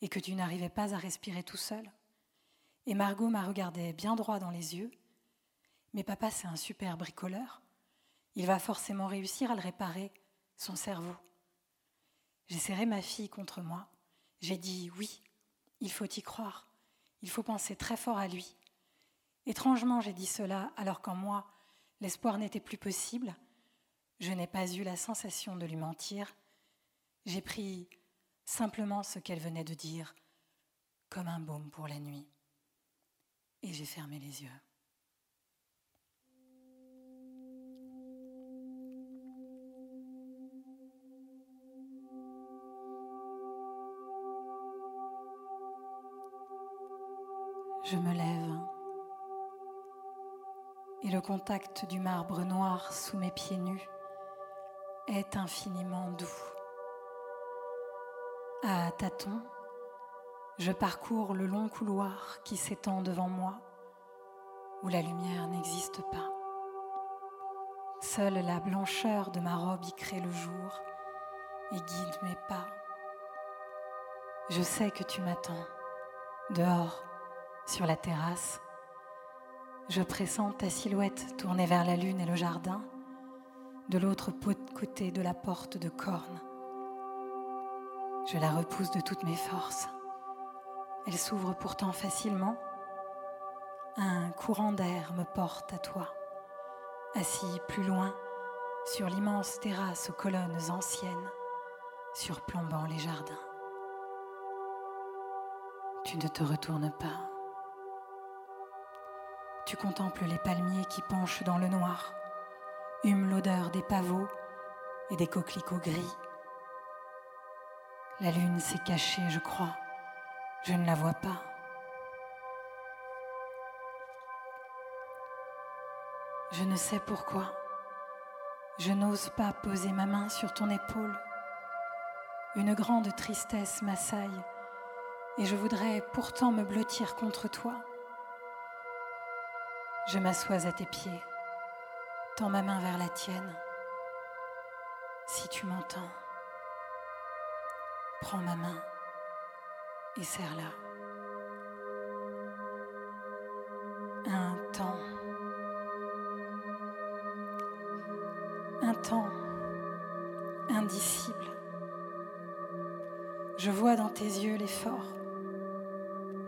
et que tu n'arrivais pas à respirer tout seul. Et Margot m'a regardé bien droit dans les yeux. Mais papa, c'est un super bricoleur. Il va forcément réussir à le réparer, son cerveau. J'ai serré ma fille contre moi. J'ai dit oui, il faut y croire. Il faut penser très fort à lui. Étrangement, j'ai dit cela alors qu'en moi, l'espoir n'était plus possible. Je n'ai pas eu la sensation de lui mentir. J'ai pris simplement ce qu'elle venait de dire comme un baume pour la nuit. Et j'ai fermé les yeux. Je me lève et le contact du marbre noir sous mes pieds nus est infiniment doux. À tâtons, je parcours le long couloir qui s'étend devant moi, où la lumière n'existe pas. Seule la blancheur de ma robe y crée le jour et guide mes pas. Je sais que tu m'attends, dehors, sur la terrasse. Je pressens ta silhouette tournée vers la lune et le jardin, de l'autre côté de la porte de corne. Je la repousse de toutes mes forces. Elle s'ouvre pourtant facilement. Un courant d'air me porte à toi, assis plus loin sur l'immense terrasse aux colonnes anciennes, surplombant les jardins. Tu ne te retournes pas. Tu contemples les palmiers qui penchent dans le noir, hument l'odeur des pavots et des coquelicots gris. La lune s'est cachée, je crois. Je ne la vois pas. Je ne sais pourquoi. Je n'ose pas poser ma main sur ton épaule. Une grande tristesse m'assaille et je voudrais pourtant me blottir contre toi. Je m'assois à tes pieds, tends ma main vers la tienne. Si tu m'entends, prends ma main et serre-la. Un temps, un temps indicible. Je vois dans tes yeux l'effort,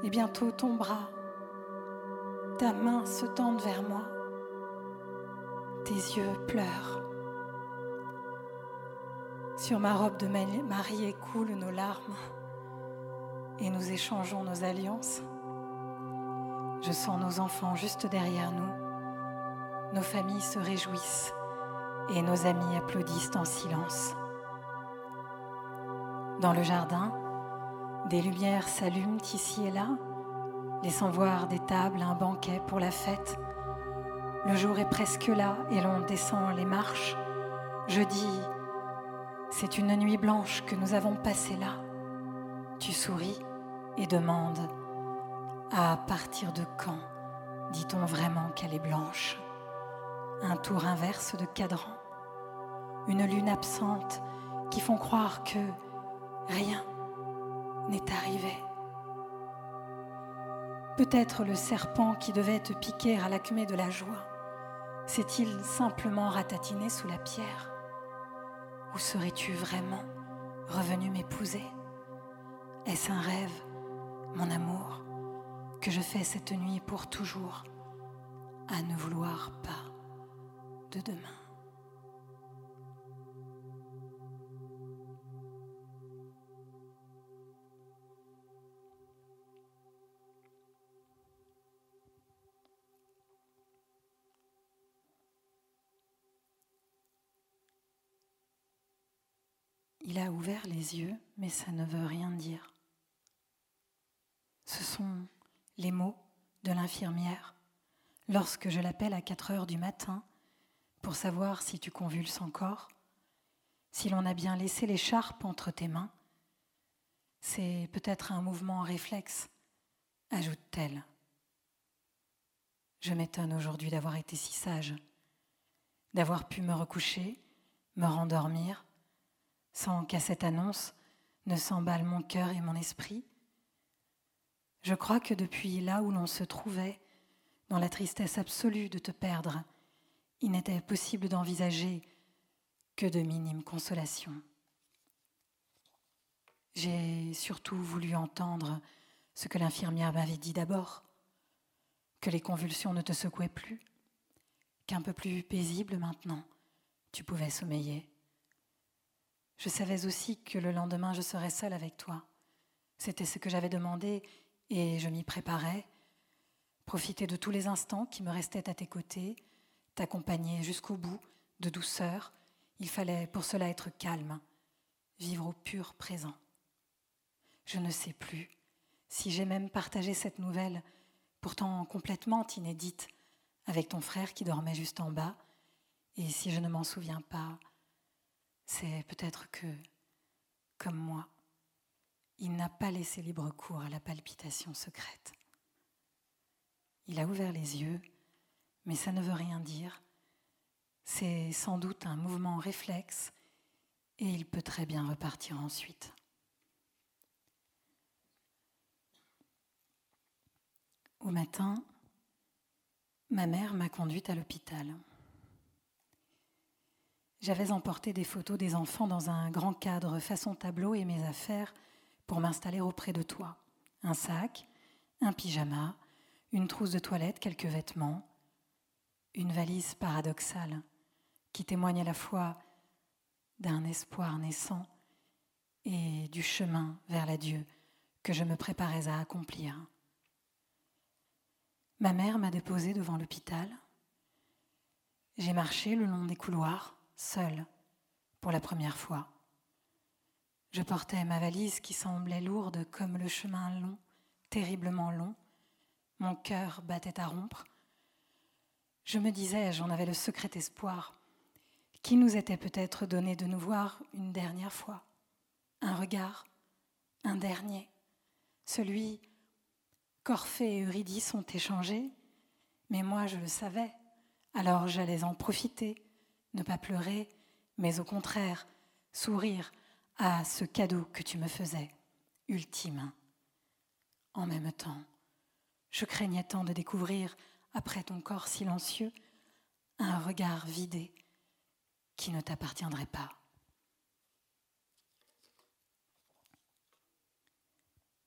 et bientôt ton bras, ta main se tendent vers moi, tes yeux pleurent. Sur ma robe de mariée coulent nos larmes et nous échangeons nos alliances. Je sens nos enfants juste derrière nous. Nos familles se réjouissent et nos amis applaudissent en silence. Dans le jardin, des lumières s'allument ici et là, laissant voir des tables, un banquet pour la fête. Le jour est presque là et l'on descend les marches. Je dis, c'est une nuit blanche que nous avons passée là. Tu souris et demandes, à partir de quand dit-on vraiment qu'elle est blanche? Un tour inverse de cadran, une lune absente qui font croire que rien n'est arrivé. Peut-être le serpent qui devait te piquer à l'acmé de la joie. S'est-il simplement ratatiné sous la pierre? Ou serais-tu vraiment revenu m'épouser? Est-ce un rêve, mon amour, que je fais cette nuit pour toujours, à ne vouloir pas de demain? A ouvert les yeux, mais ça ne veut rien dire. Ce sont les mots de l'infirmière lorsque je l'appelle à 4 heures du matin pour savoir si tu convulses encore, si l'on a bien laissé l'écharpe entre tes mains. C'est peut-être un mouvement réflexe, ajoute-t-elle. Je m'étonne aujourd'hui d'avoir été si sage, d'avoir pu me recoucher, me rendormir, sans qu'à cette annonce ne s'emballe mon cœur et mon esprit. Je crois que depuis là où l'on se trouvait, dans la tristesse absolue de te perdre, il n'était possible d'envisager que de minimes consolations. J'ai surtout voulu entendre ce que l'infirmière m'avait dit d'abord, que les convulsions ne te secouaient plus, qu'un peu plus paisible maintenant, tu pouvais sommeiller. Je savais aussi que le lendemain je serais seule avec toi. C'était ce que j'avais demandé et je m'y préparais. Profiter de tous les instants qui me restaient à tes côtés, t'accompagner jusqu'au bout de douceur. Il fallait pour cela être calme, vivre au pur présent. Je ne sais plus si j'ai même partagé cette nouvelle, pourtant complètement inédite, avec ton frère qui dormait juste en bas, et si je ne m'en souviens pas, c'est peut-être que, comme moi, il n'a pas laissé libre cours à la palpitation secrète. Il a ouvert les yeux, mais ça ne veut rien dire. C'est sans doute un mouvement réflexe et il peut très bien repartir ensuite. Au matin, ma mère m'a conduite à l'hôpital. J'avais emporté des photos des enfants dans un grand cadre façon tableau et mes affaires pour m'installer auprès de toi. Un sac, un pyjama, une trousse de toilette, quelques vêtements, une valise paradoxale qui témoigne à la fois d'un espoir naissant et du chemin vers l'adieu que je me préparais à accomplir. Ma mère m'a déposé devant l'hôpital. J'ai marché le long des couloirs seule, pour la première fois. Je portais ma valise qui semblait lourde comme le chemin long, terriblement long. Mon cœur battait à rompre. Je me disais, j'en avais le secret espoir, qu'il nous était peut-être donné de nous voir une dernière fois, un regard, un dernier, celui qu'Orphée et Eurydice ont échangé, mais moi je le savais, alors j'allais en profiter ne pas pleurer, mais au contraire, sourire à ce cadeau que tu me faisais, ultime. En même temps, je craignais tant de découvrir, après ton corps silencieux, un regard vidé qui ne t'appartiendrait pas.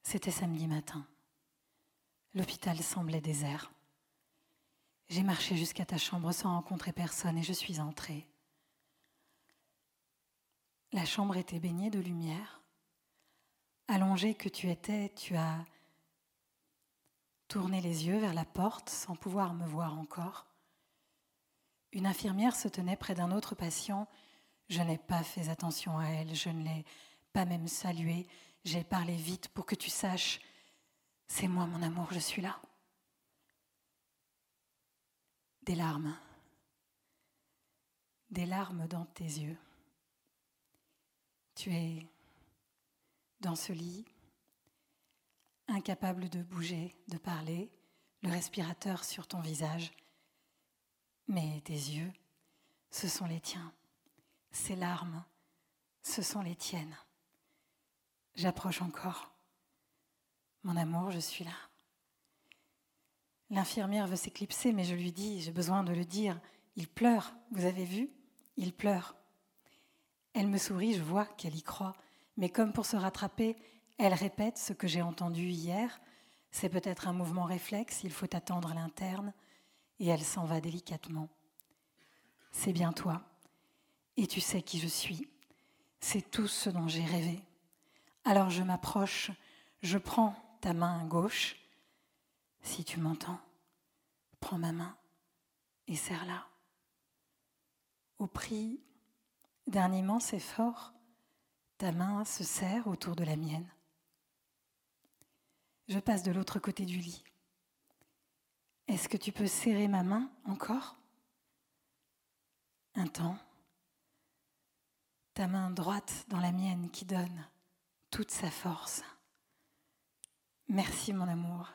C'était samedi matin. L'hôpital semblait désert. J'ai marché jusqu'à ta chambre sans rencontrer personne et je suis entrée. La chambre était baignée de lumière. Allongée que tu étais, tu as tourné les yeux vers la porte sans pouvoir me voir encore. Une infirmière se tenait près d'un autre patient. Je n'ai pas fait attention à elle, je ne l'ai pas même saluée. J'ai parlé vite pour que tu saches, c'est moi mon amour, je suis là. Des larmes, des larmes dans tes yeux. Tu es dans ce lit, incapable de bouger, de parler, le respirateur sur ton visage. Mais tes yeux, ce sont les tiens. Ces larmes, ce sont les tiennes. J'approche encore. Mon amour, je suis là. L'infirmière veut s'éclipser, mais je lui dis, j'ai besoin de le dire, il pleure, vous avez vu? Il pleure. Elle me sourit, je vois qu'elle y croit, mais comme pour se rattraper, elle répète ce que j'ai entendu hier. C'est peut-être un mouvement réflexe, il faut attendre l'interne, et elle s'en va délicatement. C'est bien toi, et tu sais qui je suis. C'est tout ce dont j'ai rêvé. Alors je m'approche, je prends ta main gauche. Si tu m'entends, prends ma main et serre-la. Au prix d'un immense effort, ta main se serre autour de la mienne. Je passe de l'autre côté du lit. Est-ce que tu peux serrer ma main encore? Un temps. Ta main droite dans la mienne qui donne toute sa force. Merci mon amour.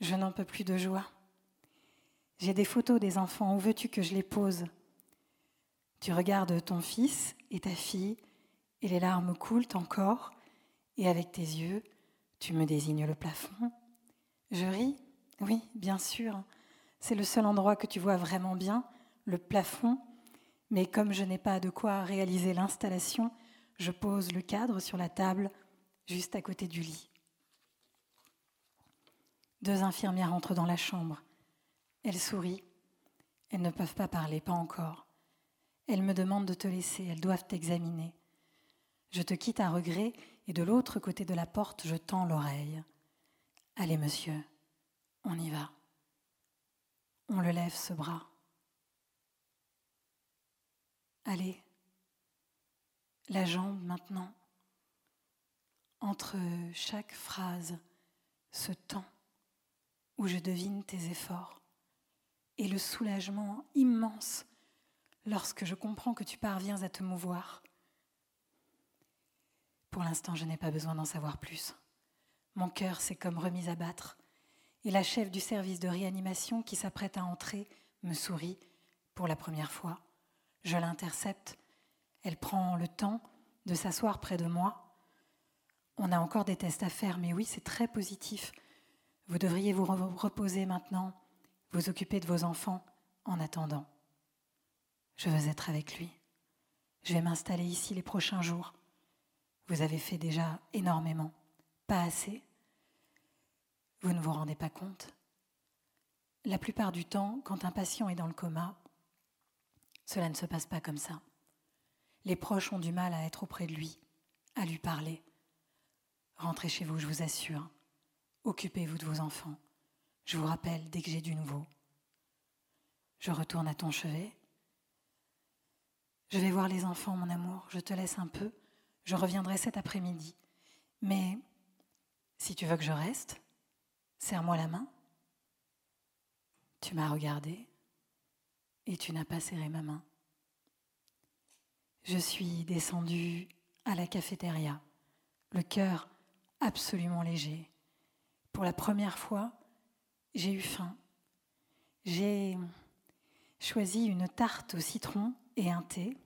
Je n'en peux plus de joie. J'ai des photos des enfants. Où veux-tu que je les pose? Tu regardes ton fils et ta fille, et les larmes coulent encore, et avec tes yeux, tu me désignes le plafond. Je ris, oui, bien sûr. C'est le seul endroit que tu vois vraiment bien, le plafond. Mais comme je n'ai pas de quoi réaliser l'installation, je pose le cadre sur la table, juste à côté du lit. Deux infirmières entrent dans la chambre. Elles sourient. Elles ne peuvent pas parler, pas encore. Elles me demandent de te laisser, elles doivent t'examiner. Je te quitte à regret et de l'autre côté de la porte, je tends l'oreille. Allez, monsieur, on y va. On le lève ce bras. Allez, la jambe maintenant. Entre chaque phrase, ce temps où je devine tes efforts et le soulagement immense lorsque je comprends que tu parviens à te mouvoir. Pour l'instant, je n'ai pas besoin d'en savoir plus. Mon cœur s'est comme remis à battre, et la chef du service de réanimation qui s'apprête à entrer me sourit pour la première fois. Je l'intercepte. Elle prend le temps de s'asseoir près de moi. On a encore des tests à faire, mais oui, c'est très positif. Vous devriez vous reposer maintenant, vous occuper de vos enfants en attendant. Je veux être avec lui. Je vais m'installer ici les prochains jours. Vous avez fait déjà énormément. Pas assez. Vous ne vous rendez pas compte. La plupart du temps, quand un patient est dans le coma, cela ne se passe pas comme ça. Les proches ont du mal à être auprès de lui, à lui parler. Rentrez chez vous, je vous assure. Occupez-vous de vos enfants. Je vous rappelle dès que j'ai du nouveau. Je retourne à ton chevet je vais voir les enfants, mon amour, je te laisse un peu, je reviendrai cet après-midi. Mais si tu veux que je reste, serre-moi la main. Tu m'as regardé et tu n'as pas serré ma main. Je suis descendue à la cafétéria, le cœur absolument léger. Pour la première fois, j'ai eu faim. J'ai choisi une tarte au citron et un thé.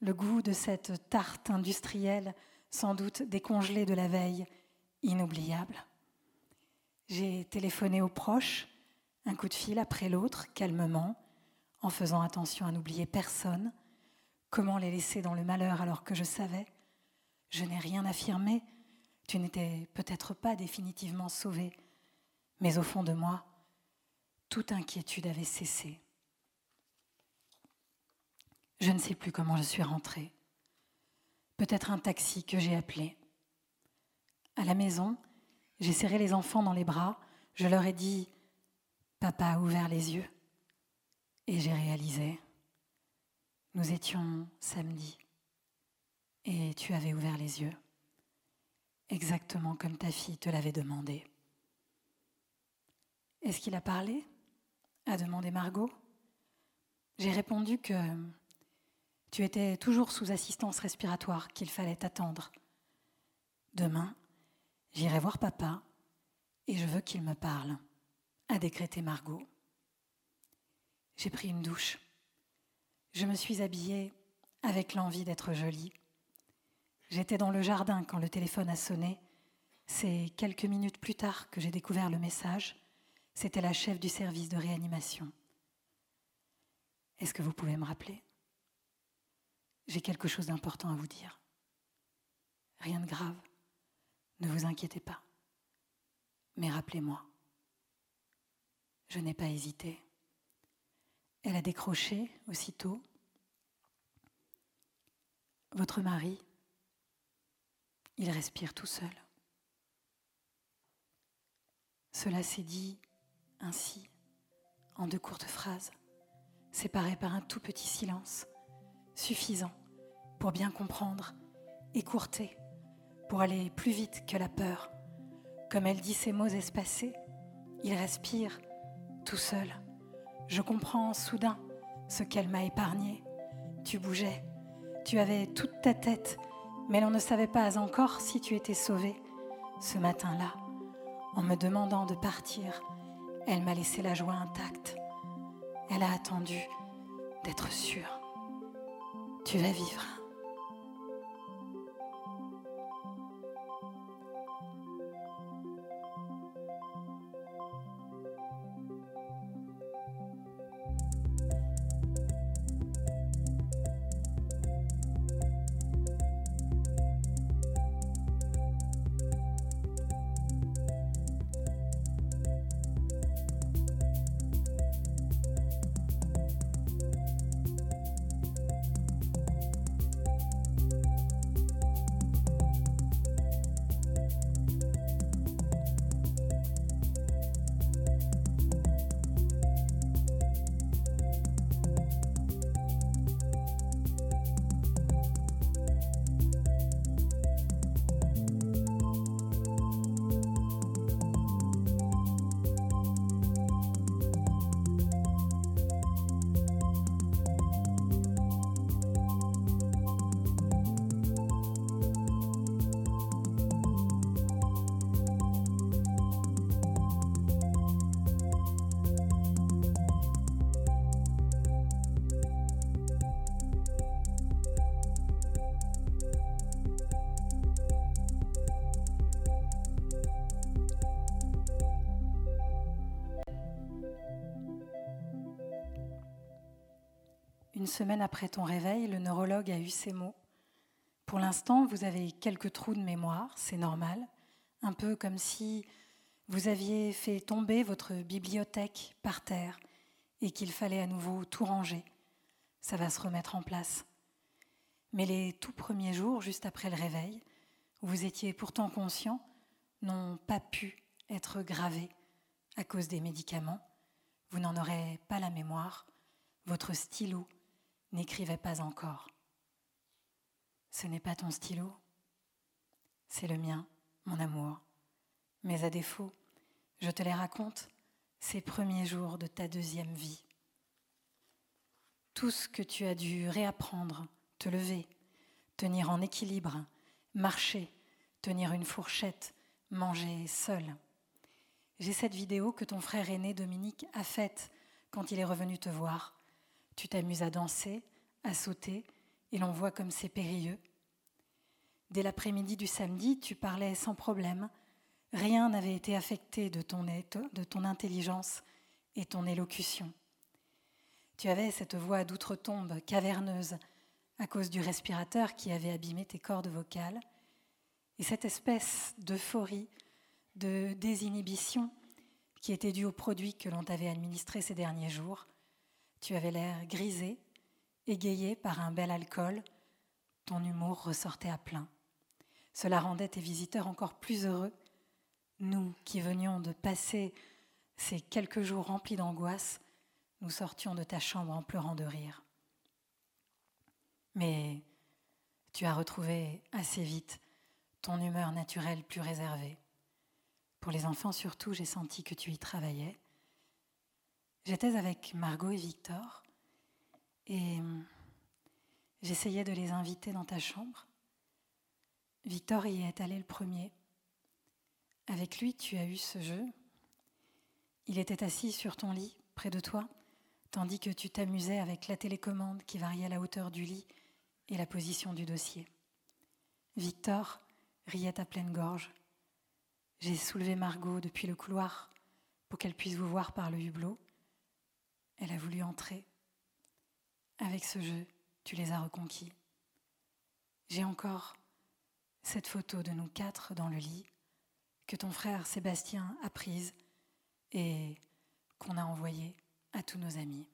Le goût de cette tarte industrielle, sans doute décongelée de la veille, inoubliable. J'ai téléphoné aux proches, un coup de fil après l'autre, calmement, en faisant attention à n'oublier personne. Comment les laisser dans le malheur alors que je savais? Je n'ai rien affirmé. Tu n'étais peut-être pas définitivement sauvé, Mais au fond de moi, toute inquiétude avait cessé. Je ne sais plus comment je suis rentrée. Peut-être un taxi que j'ai appelé. À la maison, j'ai serré les enfants dans les bras, je leur ai dit Papa a ouvert les yeux. Et j'ai réalisé Nous étions samedi et tu avais ouvert les yeux, exactement comme ta fille te l'avait demandé. Est-ce qu'il a parlé? a demandé Margot. J'ai répondu que tu étais toujours sous assistance respiratoire, qu'il fallait attendre. Demain, j'irai voir papa et je veux qu'il me parle, a décrété Margot. J'ai pris une douche. Je me suis habillée avec l'envie d'être jolie. J'étais dans le jardin quand le téléphone a sonné. C'est quelques minutes plus tard que j'ai découvert le message. C'était la chef du service de réanimation. Est-ce que vous pouvez me rappeler? J'ai quelque chose d'important à vous dire. Rien de grave. Ne vous inquiétez pas. Mais rappelez-moi. Je n'ai pas hésité. Elle a décroché aussitôt. Votre mari, il respire tout seul. Cela s'est dit ainsi, en deux courtes phrases, séparées par un tout petit silence, suffisant pour bien comprendre, écourter, pour aller plus vite que la peur. Comme elle dit ces mots espacés, il respire tout seul. Je comprends soudain ce qu'elle m'a épargné. Tu bougeais, tu avais toute ta tête, mais l'on ne savait pas encore si tu étais sauvé. Ce matin-là, en me demandant de partir, elle m'a laissé la joie intacte. Elle a attendu d'être sûre. Tu vas vivre. Après ton réveil, le neurologue a eu ces mots. Pour l'instant, vous avez quelques trous de mémoire, c'est normal, un peu comme si vous aviez fait tomber votre bibliothèque par terre et qu'il fallait à nouveau tout ranger. Ça va se remettre en place. Mais les tout premiers jours, juste après le réveil, où vous étiez pourtant conscient, n'ont pas pu être gravés à cause des médicaments. Vous n'en aurez pas la mémoire. Votre stylo n'écrivait pas encore. Ce n'est pas ton stylo, c'est le mien, mon amour. Mais à défaut, je te les raconte, ces premiers jours de ta deuxième vie. Tout ce que tu as dû réapprendre, te lever, tenir en équilibre, marcher, tenir une fourchette, manger seul. J'ai cette vidéo que ton frère aîné Dominique a faite quand il est revenu te voir. Tu t'amuses à danser, à sauter, et l'on voit comme c'est périlleux. Dès l'après-midi du samedi, tu parlais sans problème. Rien n'avait été affecté de ton, intelligence et ton élocution. Tu avais cette voix d'outre-tombe, caverneuse, à cause du respirateur qui avait abîmé tes cordes vocales, et cette espèce d'euphorie, de désinhibition qui était dû aux produits que l'on t'avait administrés ces derniers jours. Tu avais l'air grisé, égayé par un bel alcool. Ton humour ressortait à plein. Cela rendait tes visiteurs encore plus heureux. Nous qui venions de passer ces quelques jours remplis d'angoisse, nous sortions de ta chambre en pleurant de rire. Mais tu as retrouvé assez vite ton humeur naturelle plus réservée. Pour les enfants surtout, j'ai senti que tu y travaillais. J'étais avec Margot et Victor et j'essayais de les inviter dans ta chambre. Victor y est allé le premier. Avec lui, tu as eu ce jeu. Il était assis sur ton lit, près de toi, tandis que tu t'amusais avec la télécommande qui variait la hauteur du lit et la position du dossier. Victor riait à pleine gorge. J'ai soulevé Margot depuis le couloir pour qu'elle puisse vous voir par le hublot. Elle a voulu entrer. Avec ce jeu, tu les as reconquis. J'ai encore cette photo de nous quatre dans le lit que ton frère Sébastien a prise et qu'on a envoyée à tous nos amis.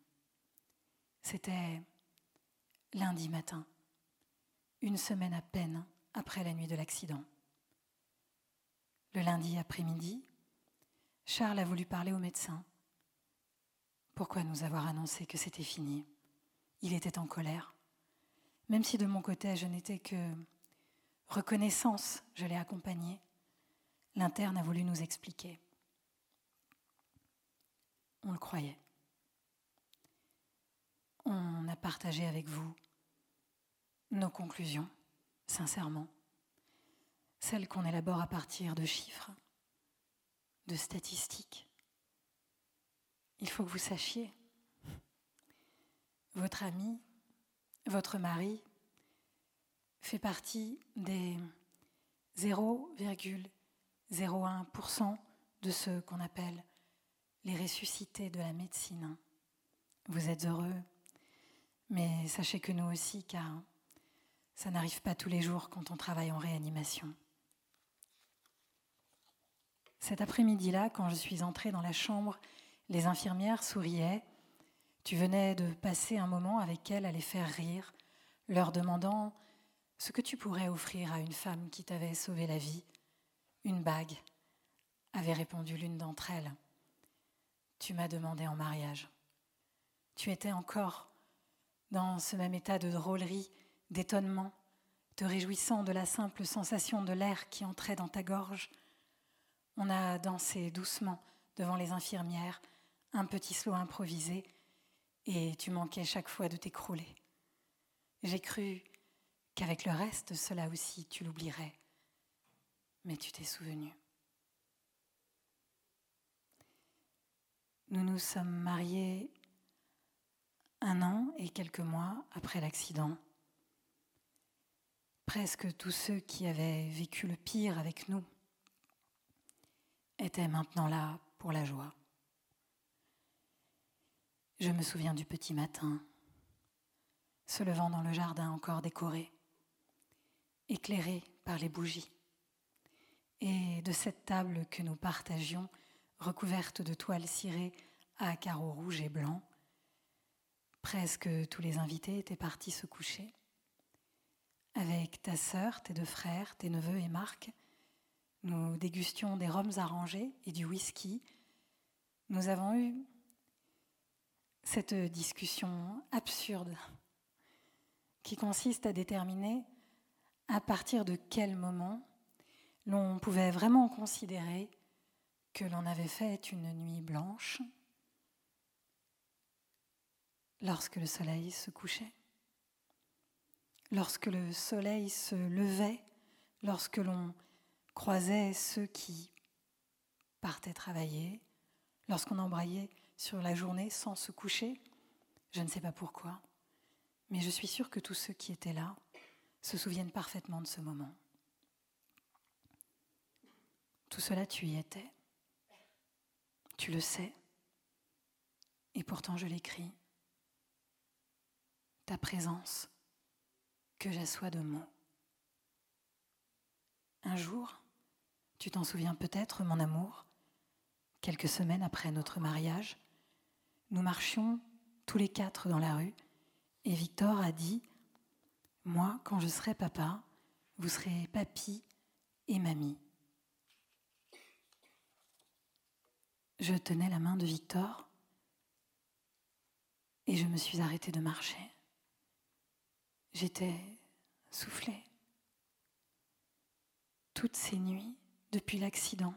C'était lundi matin, une semaine à peine après la nuit de l'accident. Le lundi après-midi, Charles a voulu parler au médecin. Pourquoi nous avoir annoncé que c'était fini? Il était en colère. Même si de mon côté je n'étais que reconnaissance, je l'ai accompagné, l'interne a voulu nous expliquer. On le croyait. On a partagé avec vous nos conclusions, sincèrement celle qu'on élabore à partir de chiffres, de statistiques. Il faut que vous sachiez, votre ami, votre mari fait partie des 0,01% de ceux qu'on appelle les ressuscités de la médecine. Vous êtes heureux, mais sachez que nous aussi, car ça n'arrive pas tous les jours quand on travaille en réanimation. Cet après-midi-là, quand je suis entrée dans la chambre, les infirmières souriaient. Tu venais de passer un moment avec elles à les faire rire, leur demandant ce que tu pourrais offrir à une femme qui t'avait sauvé la vie. Une bague, avait répondu l'une d'entre elles. Tu m'as demandé en mariage. Tu étais encore dans ce même état de drôlerie, d'étonnement, te réjouissant de la simple sensation de l'air qui entrait dans ta gorge on a dansé doucement devant les infirmières, un petit slow improvisé, et tu manquais chaque fois de t'écrouler. J'ai cru qu'avec le reste, cela aussi, tu l'oublierais. Mais tu t'es souvenu. Nous nous sommes mariés un an et quelques mois après l'accident. Presque tous ceux qui avaient vécu le pire avec nous était maintenant là pour la joie. Je me souviens du petit matin, se levant dans le jardin encore décoré, éclairé par les bougies, et de cette table que nous partagions, recouverte de toiles cirées à carreaux rouges et blancs. Presque tous les invités étaient partis se coucher. Avec ta sœur, tes deux frères, tes neveux et Marc, nous dégustions des rhums arrangés et du whisky. Nous avons eu cette discussion absurde qui consiste à déterminer à partir de quel moment l'on pouvait vraiment considérer que l'on avait fait une nuit blanche lorsque le soleil se couchait, lorsque le soleil se levait, lorsque l'on croisait ceux qui partaient travailler, lorsqu'on embrayait sur la journée sans se coucher. Je ne sais pas pourquoi, mais je suis sûre que tous ceux qui étaient là se souviennent parfaitement de ce moment. Tout cela, tu y étais. Tu le sais. Et pourtant, je l'écris. Ta présence, que j'assois de mots. Un jour, tu t'en souviens peut-être, mon amour quelques semaines après notre mariage, nous marchions tous les quatre dans la rue et Victor a dit Moi, quand je serai papa, vous serez papy et mamie. Je tenais la main de Victor et je me suis arrêtée de marcher. J'étais soufflée. Toutes ces nuits, depuis l'accident,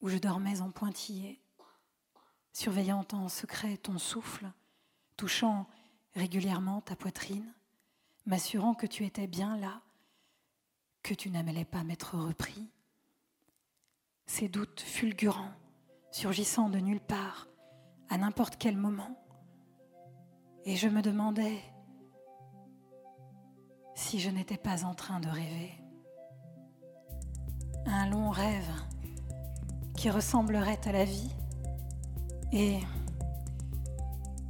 où je dormais en pointillé, surveillant en secret ton souffle, touchant régulièrement ta poitrine, m'assurant que tu étais bien là, que tu n'allais pas m'être repris. Ces doutes fulgurants, surgissant de nulle part, à n'importe quel moment. Et je me demandais si je n'étais pas en train de rêver. Un long rêve qui ressemblerait à la vie. Et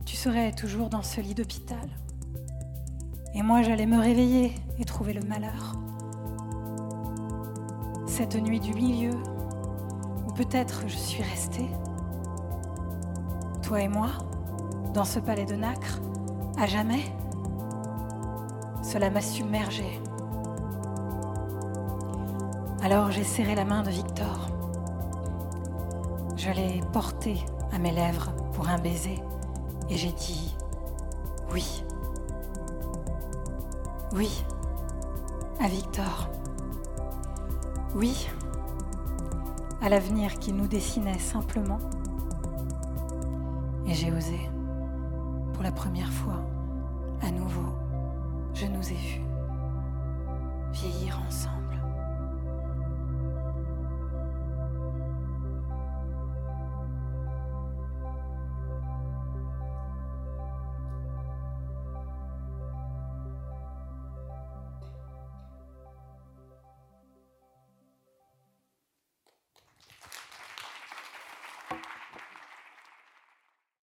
tu serais toujours dans ce lit d'hôpital. Et moi, j'allais me réveiller et trouver le malheur. Cette nuit du milieu, où peut-être je suis restée, toi et moi, dans ce palais de nacre, à jamais, cela m'a submergée. Alors j'ai serré la main de Victor. Je l'ai porté à mes lèvres pour un baiser et j'ai dit oui. Oui, à Victor. Oui, à l'avenir qu'il nous dessinait simplement. Et j'ai osé, pour la première fois, à nouveau, je nous ai vus vieillir ensemble.